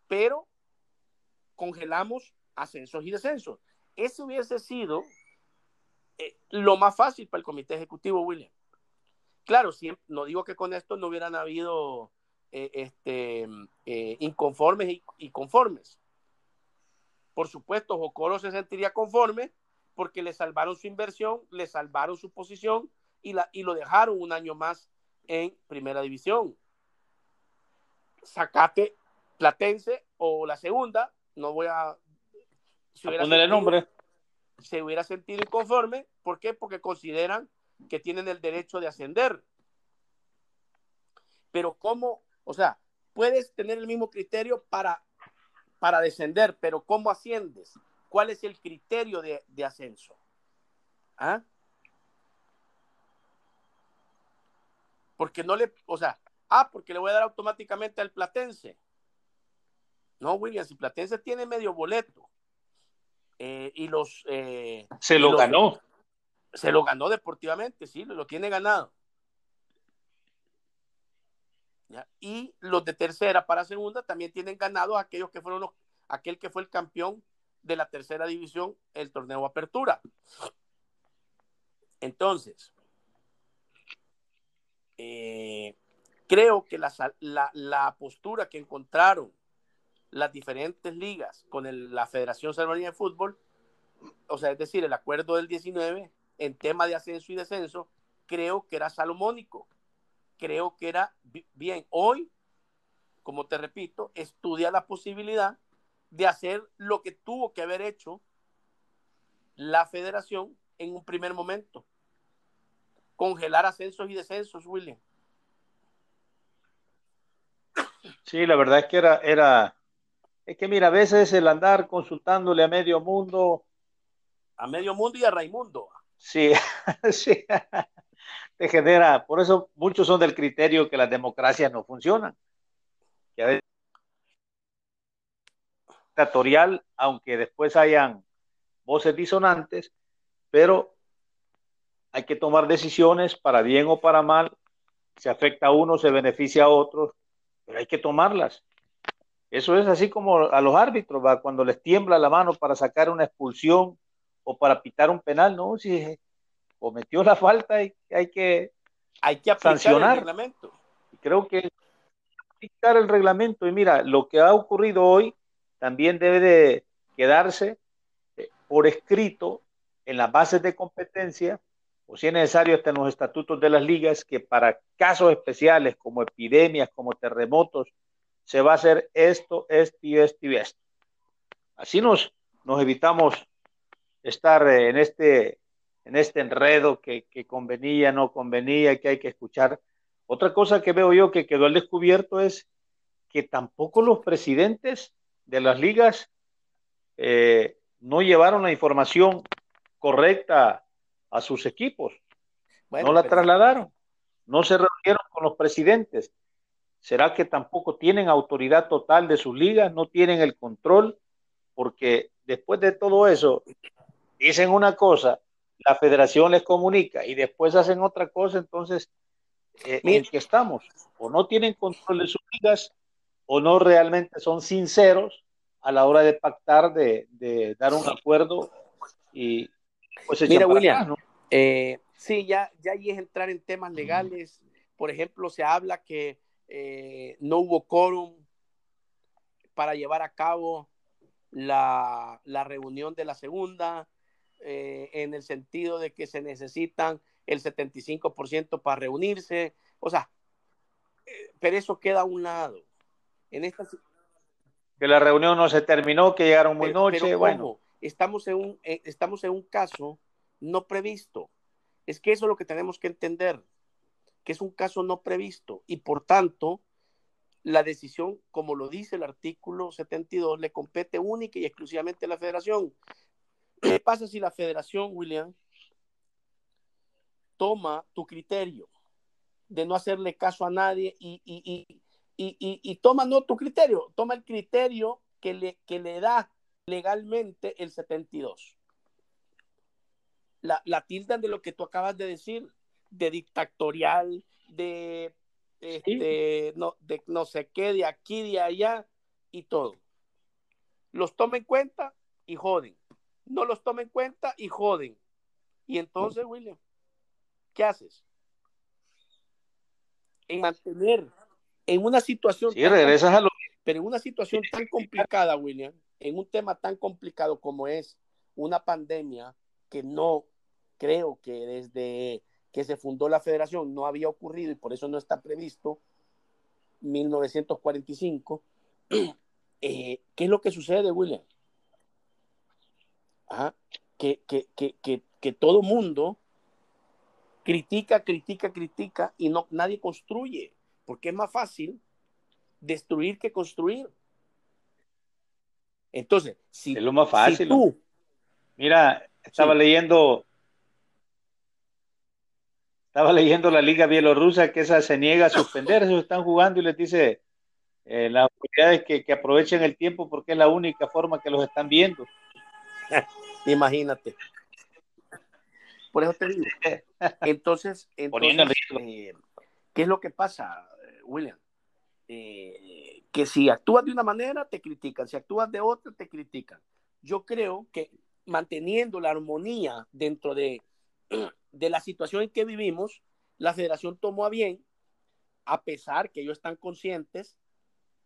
Pero congelamos ascensos y descensos. Ese hubiese sido eh, lo más fácil para el comité ejecutivo, William. Claro, siempre, no digo que con esto no hubieran habido eh, este, eh, inconformes y, conformes. Por supuesto, Jocoro se sentiría conforme porque le salvaron su inversión, le salvaron su posición y, la, y lo dejaron un año más en primera división. Sacate Platense o la segunda, no voy a... Si ponerle nombre. Se hubiera sentido inconforme, ¿por qué? Porque consideran que tienen el derecho de ascender. Pero ¿cómo? O sea, puedes tener el mismo criterio para, para descender, pero ¿cómo asciendes? ¿Cuál es el criterio de, de ascenso? ¿Ah? Porque no le, o sea, ah, porque le voy a dar automáticamente al platense. No, William, si Platense tiene medio boleto eh, y los... Eh, se lo ganó. Se lo ganó deportivamente, sí, lo, tiene ganado. Y los de tercera para segunda también tienen ganado aquellos que fueron los, aquel que fue el campeón de la tercera división, el torneo Apertura. Entonces, eh, creo que la, la postura que encontraron las diferentes ligas con la Federación Salvadoreña de Fútbol, o sea, es decir, el acuerdo del 19 en tema de ascenso y descenso, creo que era salomónico. Creo que era bien. Hoy, como te repito, estudia la posibilidad de hacer lo que tuvo que haber hecho la federación en un primer momento. Congelar ascensos y descensos, William. Sí, la verdad es que era, era, es que mira, a veces el andar consultándole a medio mundo. A medio mundo y a Raimundo. Sí, sí. Te genera, por eso muchos son del criterio que las democracias no funcionan. Que a veces dictatorial, aunque después hayan voces disonantes, pero hay que tomar decisiones para bien o para mal. Se afecta a uno, se beneficia a otros, pero hay que tomarlas. Eso es así como a los árbitros, ¿va? cuando les tiembla la mano para sacar una expulsión o para pitar un penal, no, si cometió la falta hay, hay que, hay que sancionar. el reglamento. Creo que aplicar el reglamento y mira, lo que ha ocurrido hoy también debe de quedarse eh, por escrito en las bases de competencia o si es necesario hasta en los estatutos de las ligas que para casos especiales como epidemias, como terremotos, se va a hacer esto, esto y esto esto. Así nos, nos evitamos estar en este, en este enredo que, que convenía, no convenía, que hay que escuchar. Otra cosa que veo yo que quedó al descubierto es que tampoco los presidentes de las ligas eh, no llevaron la información correcta a sus equipos. no la trasladaron. No se reunieron con los presidentes. ¿Será que tampoco tienen autoridad total de sus ligas? ¿No tienen el control? Porque después de todo eso, dicen una cosa, la federación les comunica y después hacen otra cosa, entonces, eh, ¿en qué estamos? O no tienen control de sus ligas, o no realmente son sinceros a la hora de pactar, de, dar un acuerdo y pues Mira, William, eh, sí, ya, ya ahí es entrar en temas legales. Por ejemplo, se habla que eh, no hubo quórum para llevar a cabo la, reunión de la segunda, eh, en el sentido de que se necesitan el 75% para reunirse. O sea, pero eso queda a un lado. En esta... Que la reunión no se terminó, que llegaron muy noche, bueno. estamos, en un, eh, estamos en un caso no previsto. Es que eso es lo que tenemos que entender, que es un caso no previsto y por tanto la decisión, como lo dice el artículo 72, le compete única y exclusivamente a la federación. ¿Qué pasa si la federación, William, toma tu criterio de no hacerle caso a nadie y, y, toma no tu criterio, toma el criterio que le, que le da legalmente el 72. La, la tildan de lo que tú acabas de decir, de dictatorial, de, este, no, de no sé qué, de aquí, de allá y todo. Los toma en cuenta y joden. No los toma en cuenta y joden. Y entonces, William, ¿qué haces? En mantener en una situación. Sí, regresas a lo. Pero en una situación tan complicada, William, en un tema tan complicado como es una pandemia que no creo que desde que se fundó la federación no había ocurrido y por eso no está previsto 1945. Eh, ¿Qué es lo que sucede, William? que, que, que, que, todo mundo critica, critica, critica y no, nadie construye porque es más fácil destruir que construir. Entonces, si es lo más fácil. tú, Mira, estaba leyendo estaba leyendo la liga bielorrusa que esa se niega a suspender, eso están jugando y les dice eh, las autoridades que, que, aprovechen el tiempo porque es la única forma que los están viendo. Imagínate. Por eso te digo. Entonces, entonces eh, ¿qué es lo que pasa? William, eh, que si actúas de una manera, te critican, si actúas de otra, te critican. Yo creo que manteniendo la armonía dentro de, de la situación en que vivimos, la federación tomó a bien, a pesar que ellos están conscientes,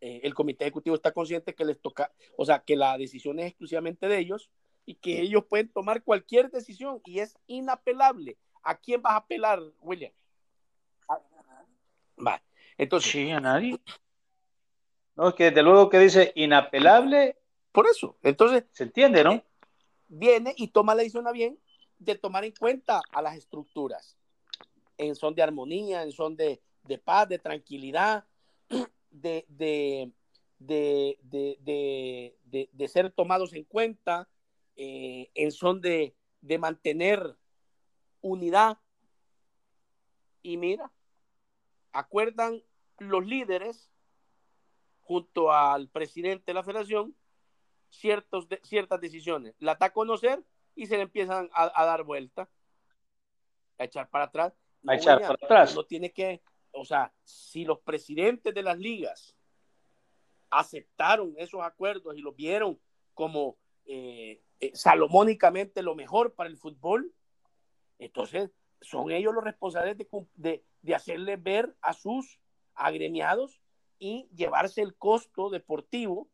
eh, el comité ejecutivo está consciente que les toca, o sea, que la decisión es exclusivamente de ellos y que ellos pueden tomar cualquier decisión y es inapelable. ¿A quién vas a apelar, William? Va. Entonces, sí, a nadie. No, es que desde luego que dice inapelable. Por eso, entonces. Se entiende, ¿no? Viene y toma la decisión a bien de tomar en cuenta a las estructuras en son de armonía, en son de, paz, de tranquilidad, de, de, de ser tomados en cuenta, eh, en son de, mantener unidad. Y mira, acuerdan los líderes, junto al presidente de la federación, ciertos ciertas decisiones. La da a conocer y se le empiezan a, dar vuelta, a echar para atrás. a echar para atrás. No tiene que, o sea, si los presidentes de las ligas aceptaron esos acuerdos y los vieron como eh, eh, salomónicamente lo mejor para el fútbol, entonces son ellos los responsables de, de, de hacerle ver a sus agremiados y llevarse el costo deportivo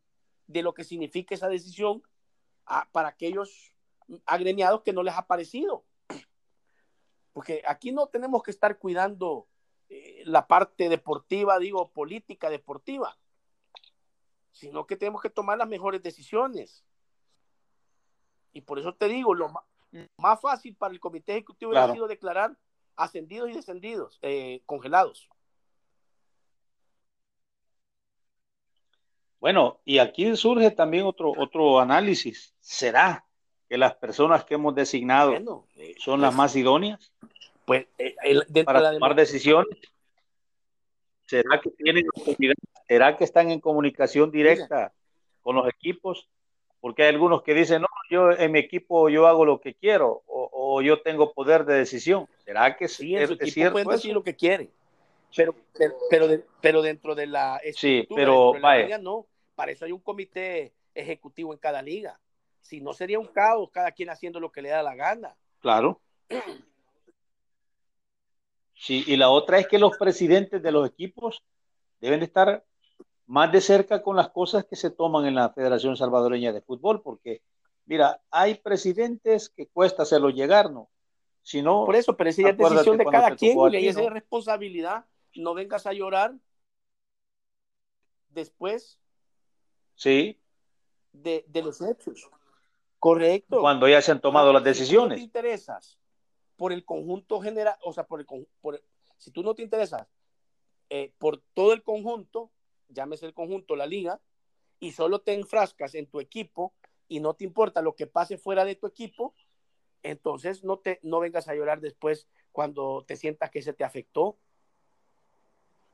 de lo que significa esa decisión para aquellos agremiados que no les ha parecido. Porque aquí no tenemos que estar cuidando eh, la parte deportiva, digo, política deportiva, sino que tenemos que tomar las mejores decisiones. Y por eso te digo, lo, más fácil para el comité ejecutivo ha sido declarar ascendidos y descendidos, eh, congelados. Bueno, y aquí surge también otro, otro análisis. ¿Será que las personas que hemos designado eh, son las pues, más idóneas pues, eh, para tomar decisiones. ¿Será que tienen ¿Será que están en comunicación directa con los equipos? Porque hay algunos que dicen, no, yo en mi equipo yo hago lo que quiero o, yo tengo poder de decisión. ¿Será que sí, es, es cierto? Pueden decir lo que quieren. Pero, pero, pero, dentro de la sí, pero la no. Para eso hay un comité ejecutivo en cada liga. Si no sería un caos, cada quien haciendo lo que le da la gana. Claro. Sí, y la otra es que los presidentes de los equipos deben estar más de cerca con las cosas que se toman en la Federación Salvadoreña de Fútbol, porque, mira, hay presidentes que cuesta hacerlo llegar, ¿no? Si no, Por eso, pero esa es decisión de cada quien, y esa es responsabilidad. No vengas a llorar después sí. de, de los hechos. Correcto. Cuando ya se han tomado las decisiones. Si tú no te interesas por el conjunto general, o sea, por el, por, si tú no te interesas eh, por todo el conjunto, llámese el conjunto, la liga, y solo te enfrascas en tu equipo y no te importa lo que pase fuera de tu equipo, entonces no, te, no vengas a llorar después cuando te sientas que se te afectó.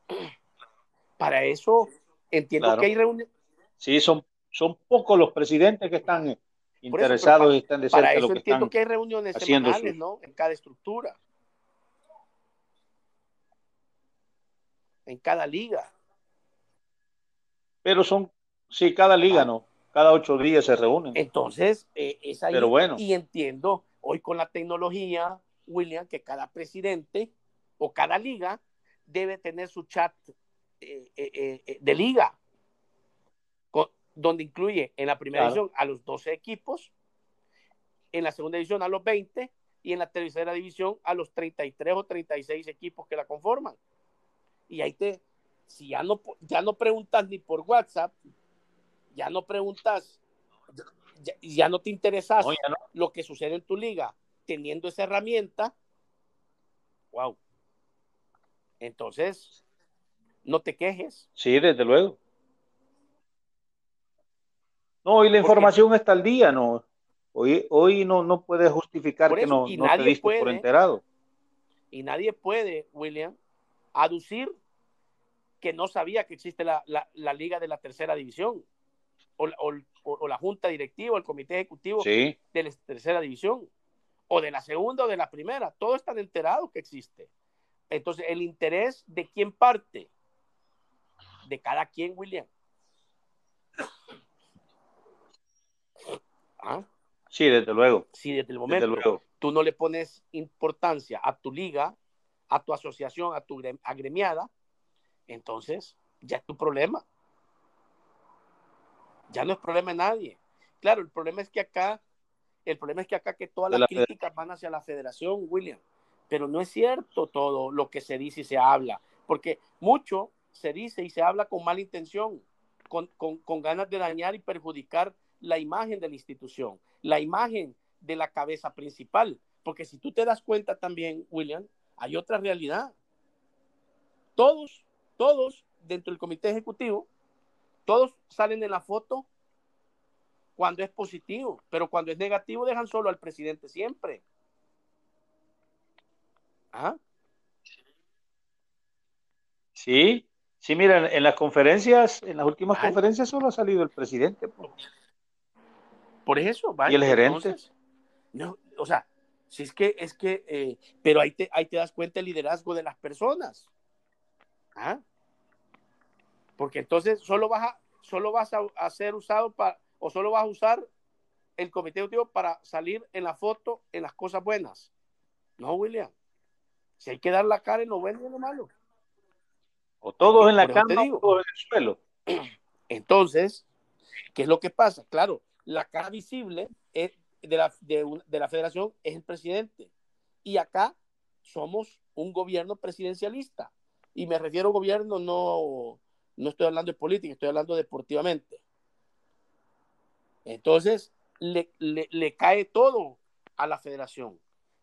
Para eso entiendo que hay reuniones. Sí, son, son pocos los presidentes que están interesados y están de cerca para eso lo que entiendo que hay reuniones semanales, ¿no? En cada estructura. En cada liga. Pero son, sí, cada liga, ah. ¿no? Cada ocho días se reúnen. Entonces, eh, es ahí. Pero bueno. Y entiendo, hoy con la tecnología, William, que cada presidente o cada liga debe tener su chat eh, eh, de liga, donde incluye en la primera división a los 12 equipos, en la segunda división a los 20 y en la tercera división a los 33 o 36 equipos que la conforman. Y ahí te, si ya no, ya no preguntas ni por WhatsApp, ya no preguntas, ya, no te interesas lo que sucede en tu liga teniendo esa herramienta, wow. Entonces, no te quejes. Sí, desde luego. No, hoy la información está al día, no. Hoy, hoy no, no puede justificar que no, no te diste por enterado. Y nadie puede, William, aducir que no sabía que existe la, liga de la tercera división o, la junta directiva o el comité ejecutivo de la tercera división o de la segunda o de la primera. Todos están enterados que existe. Entonces, el interés de quién parte, de cada quien, William. ¿Ah? Sí, desde luego. Si desde el momento tú no le pones importancia a tu liga, a tu asociación, a tu agremiada, entonces ya es tu problema. Ya no es problema de nadie. Claro, el problema es que acá, el problema es que acá que todas las críticas van hacia la federación, William. Pero no es cierto todo lo que se dice y se habla, porque mucho se dice y se habla con mala intención, con, con ganas de dañar y perjudicar la imagen de la institución, la imagen de la cabeza principal. Porque si tú te das cuenta también, William, hay otra realidad. Todos todos dentro del comité ejecutivo, todos salen en la foto cuando es positivo, pero cuando es negativo dejan solo al presidente siempre. ¿Ah? Sí, sí, mira, en las conferencias, en las últimas conferencias solo ha salido el presidente. Por eso. Y el gerente. no, o sea, si es que, es que, eh, pero ahí te, ahí te das cuenta el liderazgo de las personas. ¿Ah? Porque entonces solo vas a, solo vas a, ser usado para, o solo vas a usar el comité ejecutivo para salir en la foto en las cosas buenas. No, William. Si hay que dar la cara en lo bueno y en lo malo. O todos en la cama o todos en el suelo. Entonces, ¿qué es lo que pasa? Claro, la cara visible de, la, de la federación es el presidente. Y acá somos un gobierno presidencialista. Y me refiero a gobierno no no estoy hablando de política, estoy hablando deportivamente. Entonces, le, cae todo a la federación.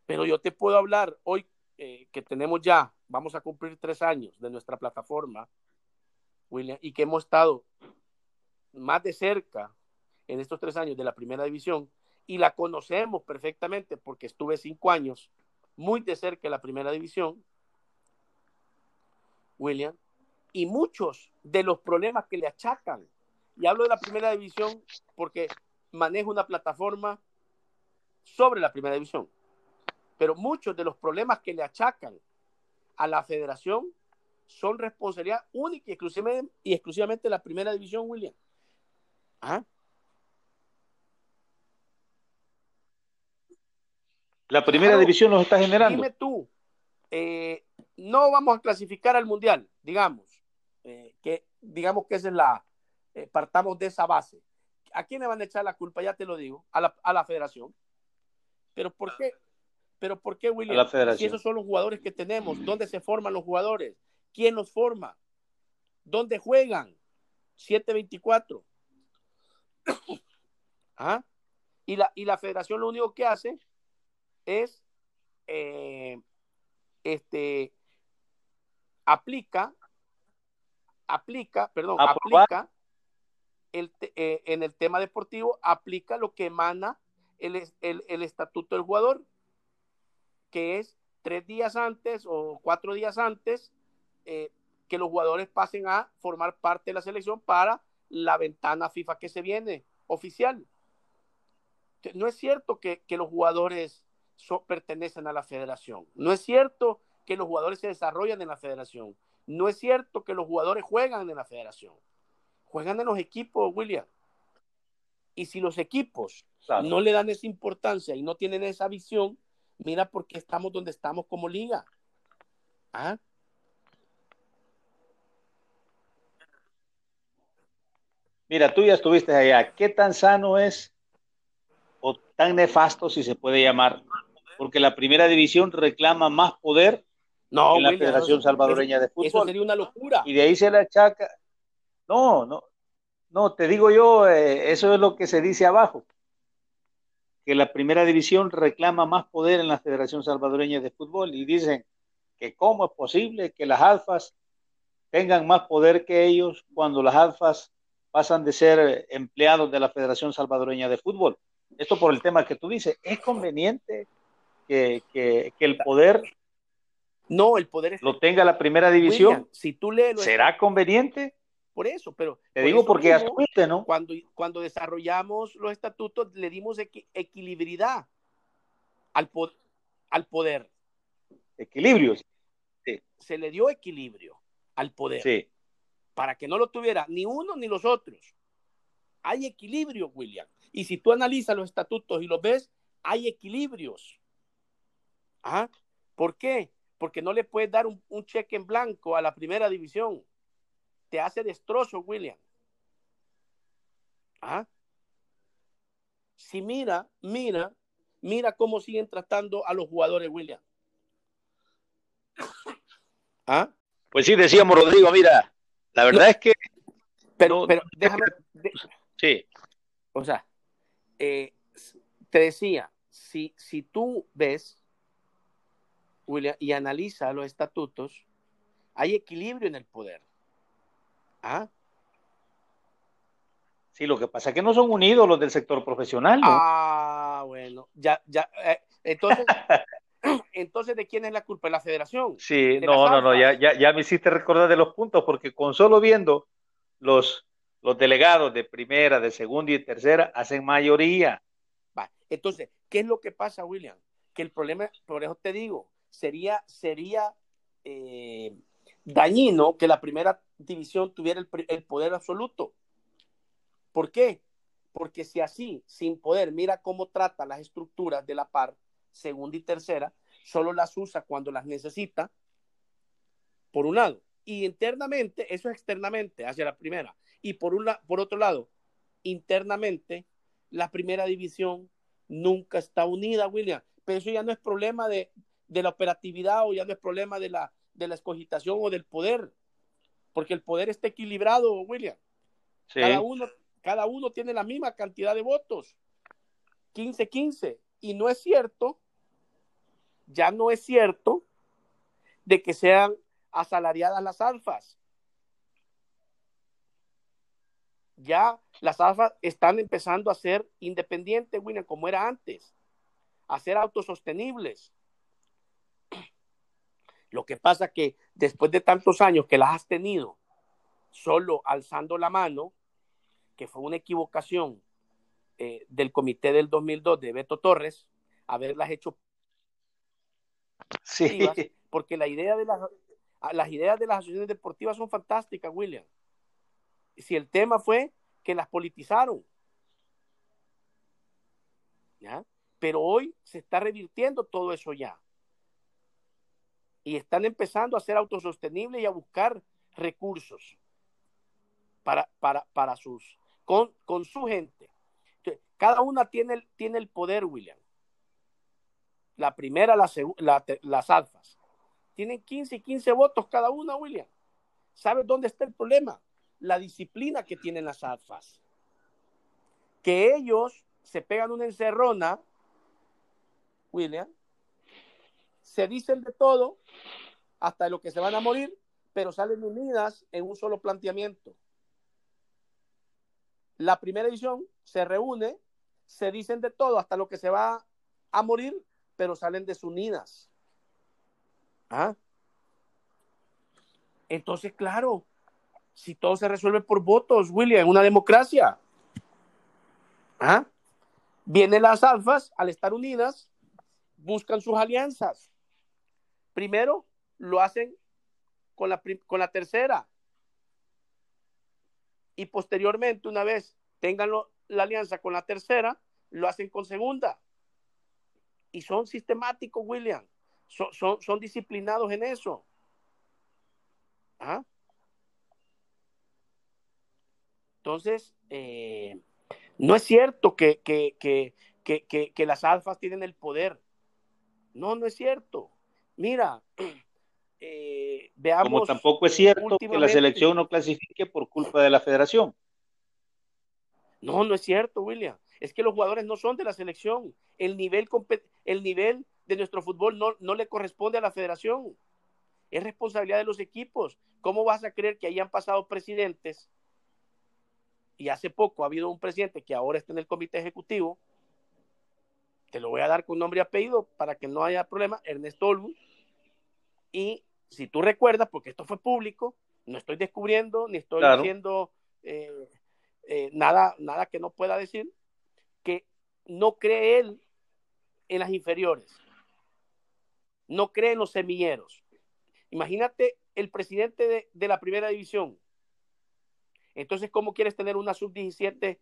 Pero yo te puedo hablar hoy eh, que tenemos ya, vamos a cumplir tres años de nuestra plataforma, William, y que hemos estado más de cerca en estos tres años de la primera división, y la conocemos perfectamente porque estuve cinco años muy de cerca en la primera división, William, y muchos de los problemas que le achacan, y hablo de la primera división porque manejo una plataforma sobre la primera división, pero muchos de los problemas que le achacan a la federación son responsabilidad única y exclusivamente, y exclusivamente de la primera división, William. ¿Ah? La primera división nos está generando. Dime tú, eh, no vamos a clasificar al mundial, digamos, eh, que digamos que esa es la, eh, partamos de esa base. ¿A quién le van a echar la culpa? Ya te lo digo, a la, a la federación. Pero ¿por qué? Pero ¿por qué, William? Si esos son los jugadores que tenemos, ¿dónde se forman los jugadores? ¿Quién los forma? ¿Dónde juegan? 724. ¿Ah? Y la, y la federación lo único que hace es eh, este aplica aplica, perdón, aplica el, eh, en el tema deportivo, aplica lo que emana el, el, estatuto del jugador, que es tres días antes o cuatro días antes eh, que los jugadores pasen a formar parte de la selección para la ventana FIFA que se viene oficial. No es cierto que, que los jugadores pertenecen a la federación. No es cierto que los jugadores se desarrollan en la federación. No es cierto que los jugadores juegan en la federación. Juegan en los equipos, William. Y si los equipos no le dan esa importancia y no tienen esa visión, mira por qué estamos donde estamos como liga. ¿Ah? Mira, tú ya estuviste allá. ¿Qué tan sano es o tan nefasto, si se puede llamar, porque la primera división reclama más poder no, que la Federación Salvadoreña de Fútbol. Eso sería una locura. Y de ahí se le achaca. No, no, no, te digo yo, eh, eso es lo que se dice abajo, que la primera división reclama más poder en la Federación Salvadoreña de Fútbol y dicen que cómo es posible que las alfas tengan más poder que ellos cuando las alfas pasan de ser empleados de la Federación Salvadoreña de Fútbol. Esto por el tema que tú dices, ¿es conveniente que, el poder no, el poder lo tenga la primera división. si tú lees ¿Será conveniente? Por eso, pero te digo porque asuste, ¿no? Cuando, cuando desarrollamos los estatutos le dimos equilibridad al, al poder. Equilibrio. Se le dio equilibrio al poder. Sí. Para que no lo tuviera ni uno ni los otros. Hay equilibrio, William. Y si tú analizas los estatutos y los ves, hay equilibrios. ¿Por qué? Porque no le puedes dar un, cheque en blanco a la primera división. Te hace destrozo, William. ¿Ah? Si mira, mira, mira cómo siguen tratando a los jugadores, William. ¿Ah? Pues sí, decíamos, Rodrigo, mira, la verdad es que. Pero, pero déjame. sí. O sea, eh, te decía, si, si tú ves, William, y analiza los estatutos, hay equilibrio en el poder. ¿Ah? Sí, lo que pasa es que no son unidos los del sector profesional, ¿no? Ah, bueno, ya, ya, eh, entonces, entonces, ¿de quién es la culpa? ¿De la federación? Sí, no, no, no, ya, ya, ya me hiciste recordar de los puntos, porque con solo viendo los, los delegados de primera, de segunda y tercera hacen mayoría. Entonces, ¿qué es lo que pasa, William? Que el problema, por eso te digo, sería, sería eh, dañino que la primera división tuviera el, poder absoluto. ¿Por qué? Porque si así, sin poder, mira cómo trata las estructuras de la par, segunda y tercera, solo las usa cuando las necesita, por un lado. Y internamente, eso es externamente, hacia la primera. Y por, por otro lado, internamente, la primera división nunca está unida, William. Pero eso ya no es problema de, la operatividad o ya no es problema de la, de la escogitación o del poder, porque el poder está equilibrado, William. Cada, uno, cada uno tiene la misma cantidad de votos, 15-15. Y no es cierto, ya no es cierto, de que sean asalariadas las alfas. ya las AFA están empezando a ser independientes, William, como era antes, a ser autosostenibles. Lo que pasa que después de tantos años que las has tenido solo alzando la mano, que fue una equivocación eh, del comité del 2002 de Beto Torres, haberlas hecho sí. porque la idea de las, las ideas de las asociaciones deportivas son fantásticas, William. Si el tema fue que las politizaron. ¿Ya? Pero hoy se está revirtiendo todo eso ya. Y están empezando a ser autosostenibles y a buscar recursos para, para, para sus, con, con su gente. Cada una tiene, tiene el poder, William. La primera, la, la, las alfas. Tienen 15 y 15 votos cada una, William. ¿Sabes dónde está el problema? La disciplina que tienen las alfas. Que ellos se pegan una encerrona, William, se dicen de todo, hasta lo que se van a morir, pero salen unidas en un solo planteamiento. La primera edición se reúne, se dicen de todo, hasta lo que se va a morir, pero salen desunidas. ¿Ah? Entonces, claro, si todo se resuelve por votos, William, en una democracia, ¿ah? vienen las alfas, al estar unidas, buscan sus alianzas. Primero lo hacen con la, con la tercera. Y posteriormente, una vez tengan la alianza con la tercera, lo hacen con segunda. Y son sistemáticos, William son, son, disciplinados en eso. ¿Ah? Entonces, eh, no es cierto que, que, que, que, las alfas tienen el poder. No, no es cierto. Mira, eh, veamos. Como tampoco es cierto que la selección no clasifique por culpa de la federación. No, no es cierto, William. Es que los jugadores no son de la selección. El nivel, el nivel de nuestro fútbol no, no le corresponde a la federación. Es responsabilidad de los equipos. ¿Cómo vas a creer que hayan pasado presidentes? Y hace poco ha habido un presidente que ahora está en el comité ejecutivo. Te lo voy a dar con nombre y apellido para que no haya problema. Ernesto Olbu. Y si tú recuerdas, porque esto fue público, no estoy descubriendo ni estoy diciendo eh, eh, nada, nada que no pueda decir, que no cree él en las inferiores no cree en los semilleros. Imagínate el presidente de, la primera división. Entonces, ¿cómo quieres tener una sub-17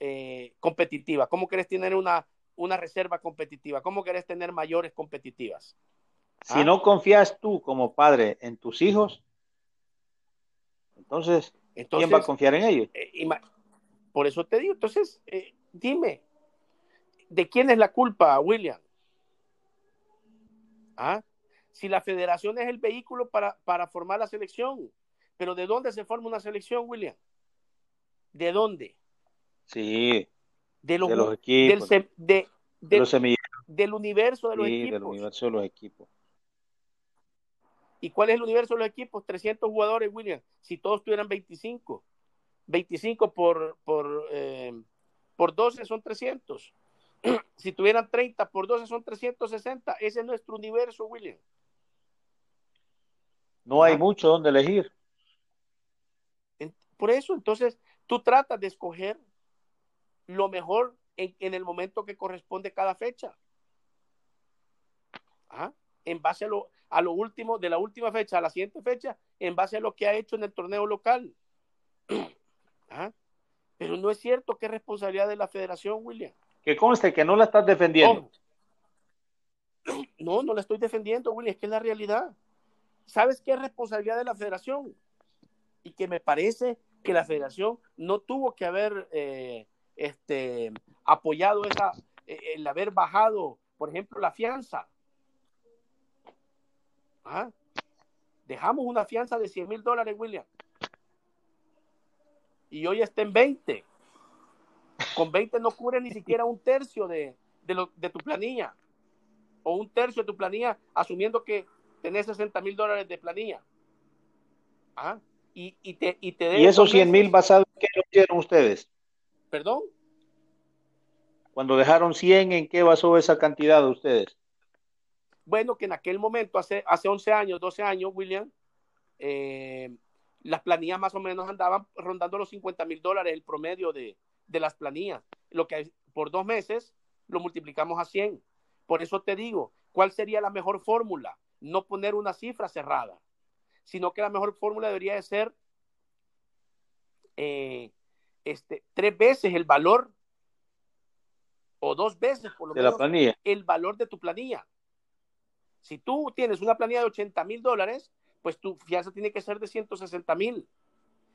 eh, competitiva? ¿Cómo quieres tener una, una reserva competitiva? ¿Cómo quieres tener mayores competitivas? Si ¿Ah? no confías tú como padre en tus hijos, entonces, ¿quién va a confiar en ellos? Eh, por eso te digo, entonces, eh, dime, ¿de quién es la culpa, William? ¿Ah? Si la federación es el vehículo para, para formar la selección, pero ¿de dónde se forma una selección, William? ¿De dónde? Sí. De los, equipos. Del, de, los del universo de los sí, equipos. del universo de los equipos. ¿Y cuál es el universo de los equipos? 300 jugadores, William. Si todos tuvieran 25. 25 por, por, eh, por 12 son 300. si tuvieran 30 por 12 son 360. Ese es nuestro universo, William. No hay mucho donde elegir. Por eso, entonces, tú tratas de escoger lo mejor en, el momento que corresponde cada fecha. En base a lo, a lo último, de la última fecha a la siguiente fecha, en base a lo que ha hecho en el torneo local. Pero no es cierto que es responsabilidad de la federación, William. Que conste que no la estás defendiendo. No, no la estoy defendiendo, Willy, es que es la realidad. ¿Sabes qué es responsabilidad de la federación? Y que me parece que la federación no tuvo que haber eh, este, apoyado esa, eh, el haber bajado, por ejemplo, la fianza. ¿Ah? Dejamos una fianza de 100 mil dólares, William. Y hoy está en 20. Con 20 no cubre ni siquiera un tercio de, de, tu planilla. O un tercio de tu planilla, asumiendo que tenés 60 mil dólares de planilla. ¿Ah? y, y te, y te ¿Y esos 100 mil basados en qué lo hicieron ustedes? ¿Perdón? Cuando dejaron 100, ¿en qué basó esa cantidad de ustedes? Bueno, que en aquel momento, hace, hace 11 años, 12 años, William, eh, las planillas más o menos andaban rondando los 50 mil dólares el promedio de, de las planillas. Lo que por dos meses lo multiplicamos a 100. Por eso te digo, ¿cuál sería la mejor fórmula? No poner una cifra cerrada, sino que la mejor fórmula debería de ser eh, este, tres veces el valor o dos veces por lo de menos la planilla. el valor de tu planilla. Si tú tienes una planilla de 80 mil dólares, pues tu fianza tiene que ser de 160 mil.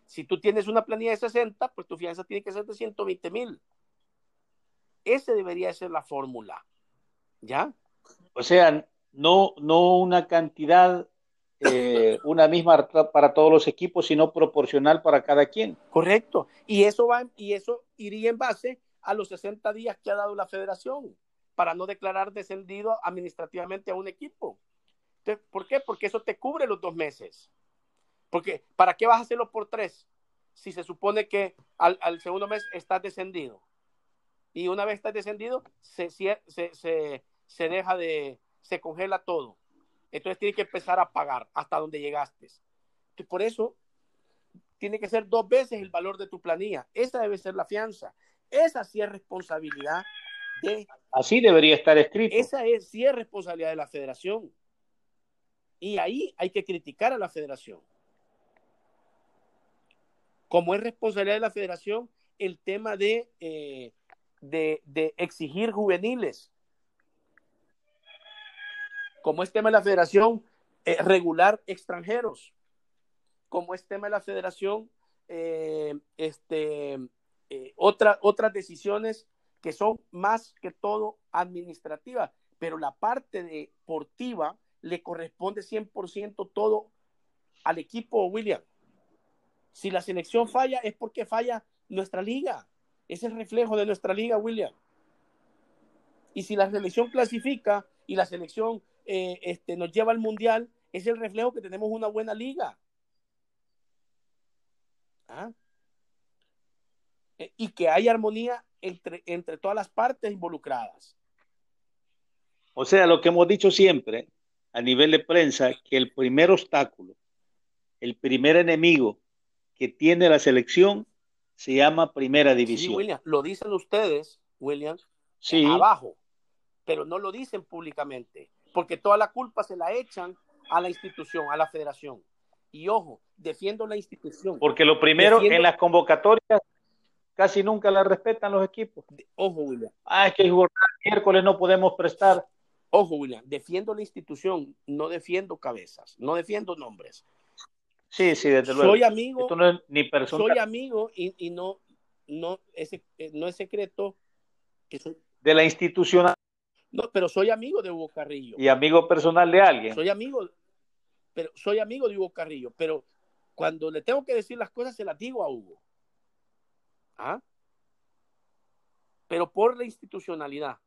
Si tú tienes una planilla de 60, pues tu fianza tiene que ser de 120 mil. Ese debería ser la fórmula. ¿Ya? O sea, no, no una cantidad, eh, una misma para todos los equipos, sino proporcional para cada quien. Correcto. Y eso va, y eso iría en base a los 60 días que ha dado la federación para no declarar descendido administrativamente a un equipo. Entonces, ¿Por qué? Porque eso te cubre los dos meses. Porque, ¿para qué vas a hacerlo por tres? Si se supone que al, al segundo mes estás descendido. Y una vez estás descendido, se, se, se, se deja de, se congela todo. Entonces tienes que empezar a pagar hasta donde llegaste. Por eso, tiene que ser dos veces el valor de tu planilla. Esa debe ser la fianza. Esa sí es responsabilidad de... Así debería estar escrito. Esa es, sí es responsabilidad de la federación. Y ahí hay que criticar a la federación. Como es responsabilidad de la federación el tema de, eh, de, de, exigir juveniles. Como es tema de la federación eh, regular extranjeros. Como es tema de la federación eh, este, eh, otra, otras decisiones que son más que todo administrativas, pero la parte deportiva le corresponde 100% todo al equipo William. Si la selección falla es porque falla nuestra liga. Es el reflejo de nuestra liga, William. Y si la selección clasifica y la selección eh, este, nos lleva al mundial, es el reflejo que tenemos una buena liga. ¿Ah? y que hay armonía entre, entre todas las partes involucradas. O sea, lo que hemos dicho siempre a nivel de prensa, que el primer obstáculo, el primer enemigo que tiene la selección se llama primera división. Sí, William, lo dicen ustedes, William, sí. abajo, pero no lo dicen públicamente, porque toda la culpa se la echan a la institución, a la federación. Y ojo, defiendo la institución. Porque lo primero defiendo... en las convocatorias casi nunca la respetan los equipos. Ojo, William. Ah, es que el miércoles no podemos prestar. Ojo, William, defiendo la institución, no defiendo cabezas, no defiendo nombres. Sí, sí, desde luego. Soy amigo. Esto no es ni personal. Soy amigo y, y no, no, es, no es secreto que soy. De la institución. No, pero soy amigo de Hugo Carrillo. Y amigo personal de alguien. Soy amigo, pero soy amigo de Hugo Carrillo, pero cuando le tengo que decir las cosas se las digo a Hugo. ¿Ah? Pero por la institucionalidad.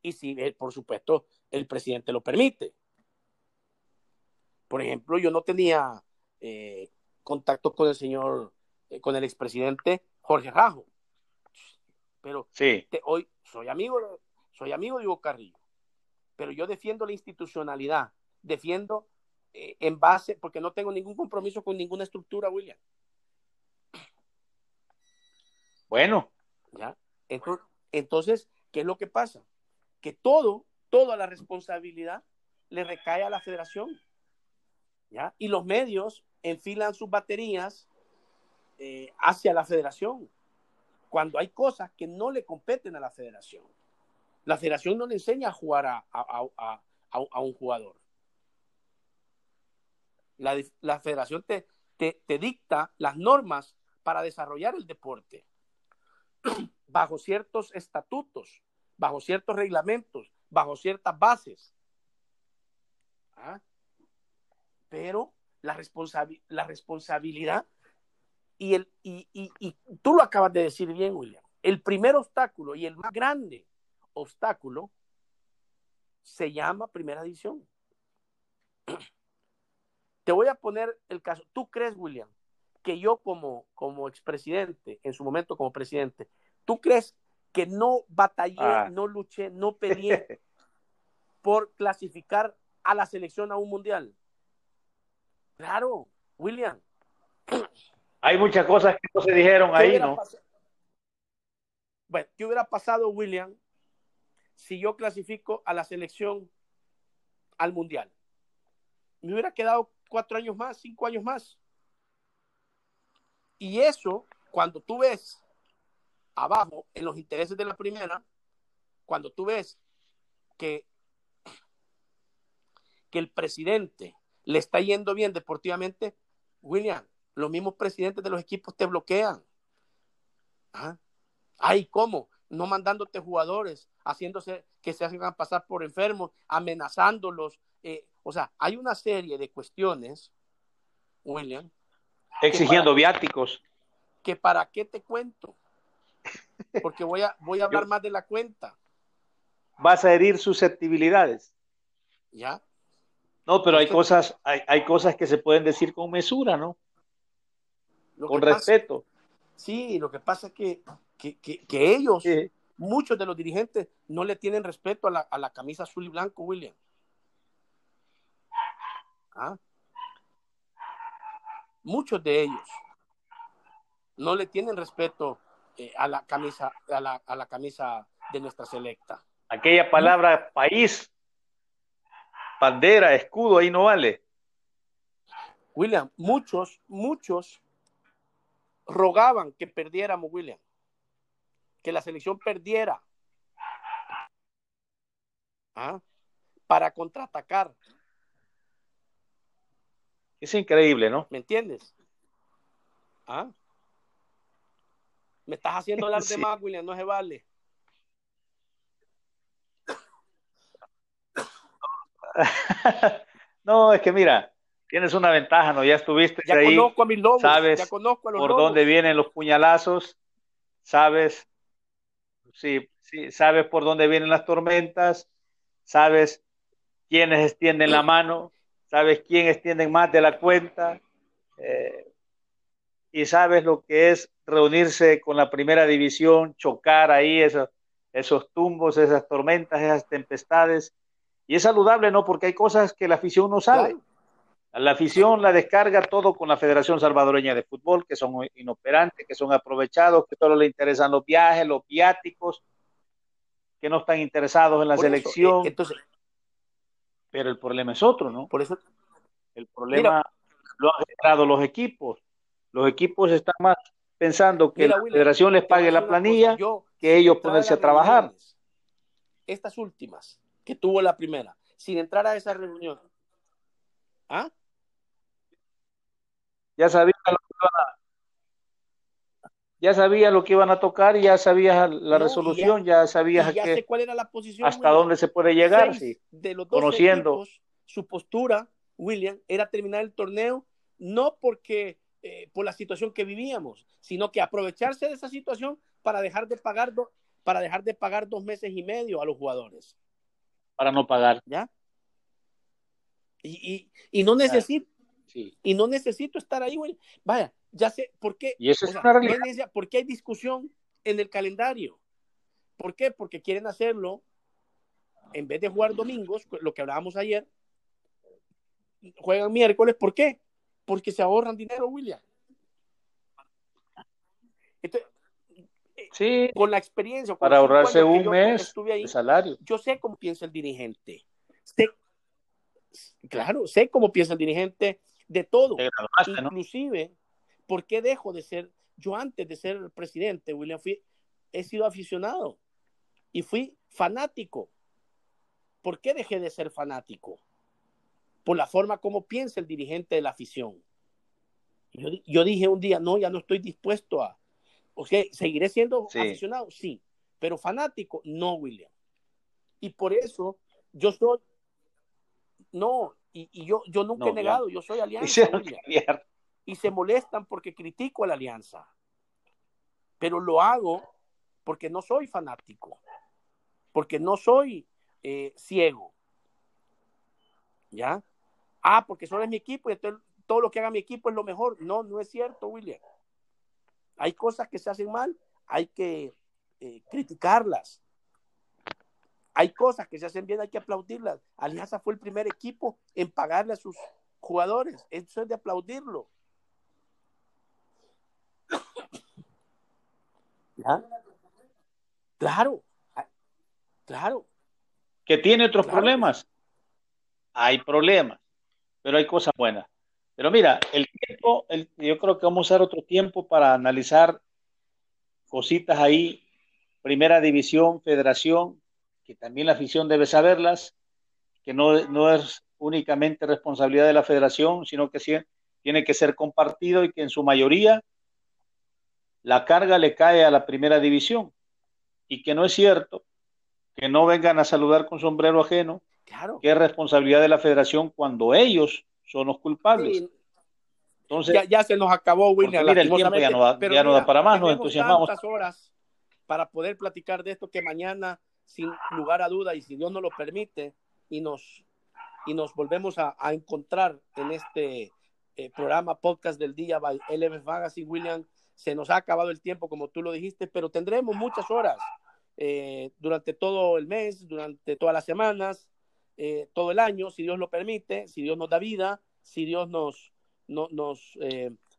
Y si, por supuesto, el presidente lo permite. Por ejemplo, yo no tenía eh, contacto con el señor, eh, con el expresidente Jorge Rajo. Pero sí. te, hoy soy amigo, soy amigo de Hugo Carrillo. Pero yo defiendo la institucionalidad, defiendo eh, en base, porque no tengo ningún compromiso con ninguna estructura, William. Bueno. ¿Ya? Entonces, entonces, ¿qué es lo que pasa? Que todo, toda la responsabilidad le recae a la federación. ¿Ya? Y los medios enfilan sus baterías eh, hacia la federación, cuando hay cosas que no le competen a la federación. La federación no le enseña a jugar a, un jugador. La, federación te dicta las normas para desarrollar el deporte bajo ciertos estatutos, bajo ciertos reglamentos, bajo ciertas bases. ¿Ah? Pero la, responsabi la responsabilidad y, el, y, y, y tú lo acabas de decir bien, William, el primer obstáculo y el más grande obstáculo se llama primera división. Te voy a poner el caso. ¿Tú crees, William, que yo como, como expresidente, en su momento como presidente, ¿tú crees que no batallé, ah. no luché, no peleé por clasificar a la selección a un mundial? Claro, William. Hay muchas cosas que no se dijeron ahí, ¿no? Bueno, ¿qué hubiera pasado, William, si yo clasifico a la selección al mundial? Me hubiera quedado cuatro años más, cinco años más. Y eso, cuando tú ves abajo en los intereses de la primera, cuando tú ves que, que el presidente le está yendo bien deportivamente, William, los mismos presidentes de los equipos te bloquean. ¿Ah? Ay, ¿cómo? No mandándote jugadores, haciéndose que se hagan pasar por enfermos, amenazándolos. Eh, o sea, hay una serie de cuestiones, William. Exigiendo viáticos. Que para qué te cuento. Porque voy a, voy a hablar más de la cuenta. Vas a herir susceptibilidades. ¿Ya? No, pero hay cosas, hay, hay, cosas que se pueden decir con mesura, ¿no? Con respeto. sí, lo que pasa es que, que, ellos, muchos de los dirigentes, no le tienen respeto a la, a la camisa azul y blanco, William. ¿Ah? Muchos de ellos no le tienen respeto eh, a la camisa, a la, a la camisa de nuestra selecta. Aquella palabra país, bandera, escudo, ahí no vale. William, muchos, muchos rogaban que perdiéramos, William, que la selección perdiera ¿Ah? para contraatacar. Es increíble, ¿no? ¿Me entiendes? ¿Ah? Me estás haciendo hablar de más, William, no se vale. no, es que mira, tienes una ventaja, ¿no? Ya estuviste ya ahí. Conozco a mis lobos, sabes ya conozco a los por dónde vienen los puñalazos, sabes, sí, sí, sabes por dónde vienen las tormentas, sabes quiénes extienden la mano, sabes quién extienden más de la cuenta, eh, y sabes lo que es reunirse con la primera división, chocar ahí esos, esos tumbos, esas tormentas, esas tempestades. Y es saludable, ¿no? Porque hay cosas que la afición no sabe. La afición la descarga todo con la Federación Salvadoreña de Fútbol, que son inoperantes, que son aprovechados, que solo le interesan los viajes, los viáticos, que no están interesados en la selección. Eh, entonces, pero el problema es otro, ¿no? Por eso. El problema lo han generado los equipos. Los equipos están más pensando que la federación les pague la planilla que ellos ponerse a trabajar. Estas últimas, que tuvo la primera, sin entrar a esa reunión. ¿Ah? Ya sabía lo que iban a, ya sabía lo que iban a tocar y ya sabías la resolución, ya, sabías que, cuál era la posición, hasta dónde se puede llegar, de los dos conociendo. su postura, William, era terminar el torneo, no porque eh, por la situación que vivíamos, sino que aprovecharse de esa situación para dejar de pagar para dejar de pagar dos meses y medio a los jugadores. Para no pagar. ¿Ya? Y, y, no necesito, y no necesito estar ahí, güey. Vaya, ya sé, ¿por qué? Y eso es una realidad. ¿Por qué hay discusión en el calendario? ¿Por qué? Porque quieren hacerlo, en vez de jugar domingos, lo que hablábamos ayer, juegan miércoles, ¿por qué? porque se ahorran dinero, William. sí, con la experiencia. para ahorrarse un mes de salario. Yo sé cómo piensa el dirigente. Claro, sé cómo piensa el dirigente de todo. Inclusive, ¿por qué dejo de ser? Yo antes de ser presidente, William, fui, he sido aficionado y fui fanático. ¿Por qué dejé de ser fanático? por la forma como piensa el dirigente de la afición. Yo, dije un día, no, ya no estoy dispuesto a, o sea, seguiré siendo aficionado, sí, pero fanático, no, William. Y por eso yo soy, no, y, yo, yo nunca he negado, yo soy alianza. Y se molestan porque critico a la alianza, pero lo hago porque no soy fanático, porque no soy eh, ciego. ¿Ya? Ah, porque solo es mi equipo y entonces todo lo que haga mi equipo es lo mejor. No, no es cierto, William. Hay cosas que se hacen mal, hay que eh, criticarlas. Hay cosas que se hacen bien, hay que aplaudirlas. Alianza fue el primer equipo en pagarle a sus jugadores. Eso es de aplaudirlo. Claro, claro. ¿Que tiene otros problemas? Hay problemas, pero hay cosas buenas. Pero mira, el tiempo, yo creo que vamos a usar otro tiempo para analizar cositas ahí, primera división, federación, que también la afición debe saberlas, que no, no es únicamente responsabilidad de la federación, sino que tiene que ser compartido y que en su mayoría la carga le cae a la primera división y que no es cierto que no vengan a saludar con sombrero ajeno, claro. que es responsabilidad de la federación cuando ellos son los culpables. Entonces, ya, se nos acabó, William. Mira, el tiempo ya no, da, ya no da para más, nos entusiasmamos. horas para poder platicar de esto que mañana, sin lugar a duda, y si Dios nos lo permite, y nos, y nos volvemos a, encontrar en este eh, programa podcast del día by LF Magazine, William, se nos ha acabado el tiempo, como tú lo dijiste, pero tendremos muchas horas eh, durante todo el mes, durante todas las semanas, eh, todo el año, si Dios lo permite, si Dios nos da vida, si Dios nos, nos,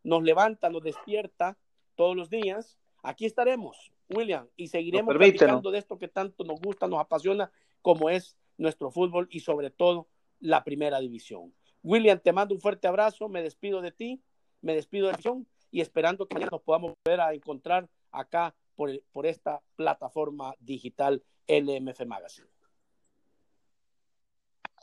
nos levanta, nos despierta todos los días. Aquí estaremos, William, y seguiremos platicando de esto que tanto nos gusta, nos apasiona, como es nuestro fútbol y sobre todo la primera división. William, te mando un fuerte abrazo, me despido de ti, me despido de la y esperando que mañana nos podamos volver a encontrar acá por, por esta plataforma digital LMF Magazine.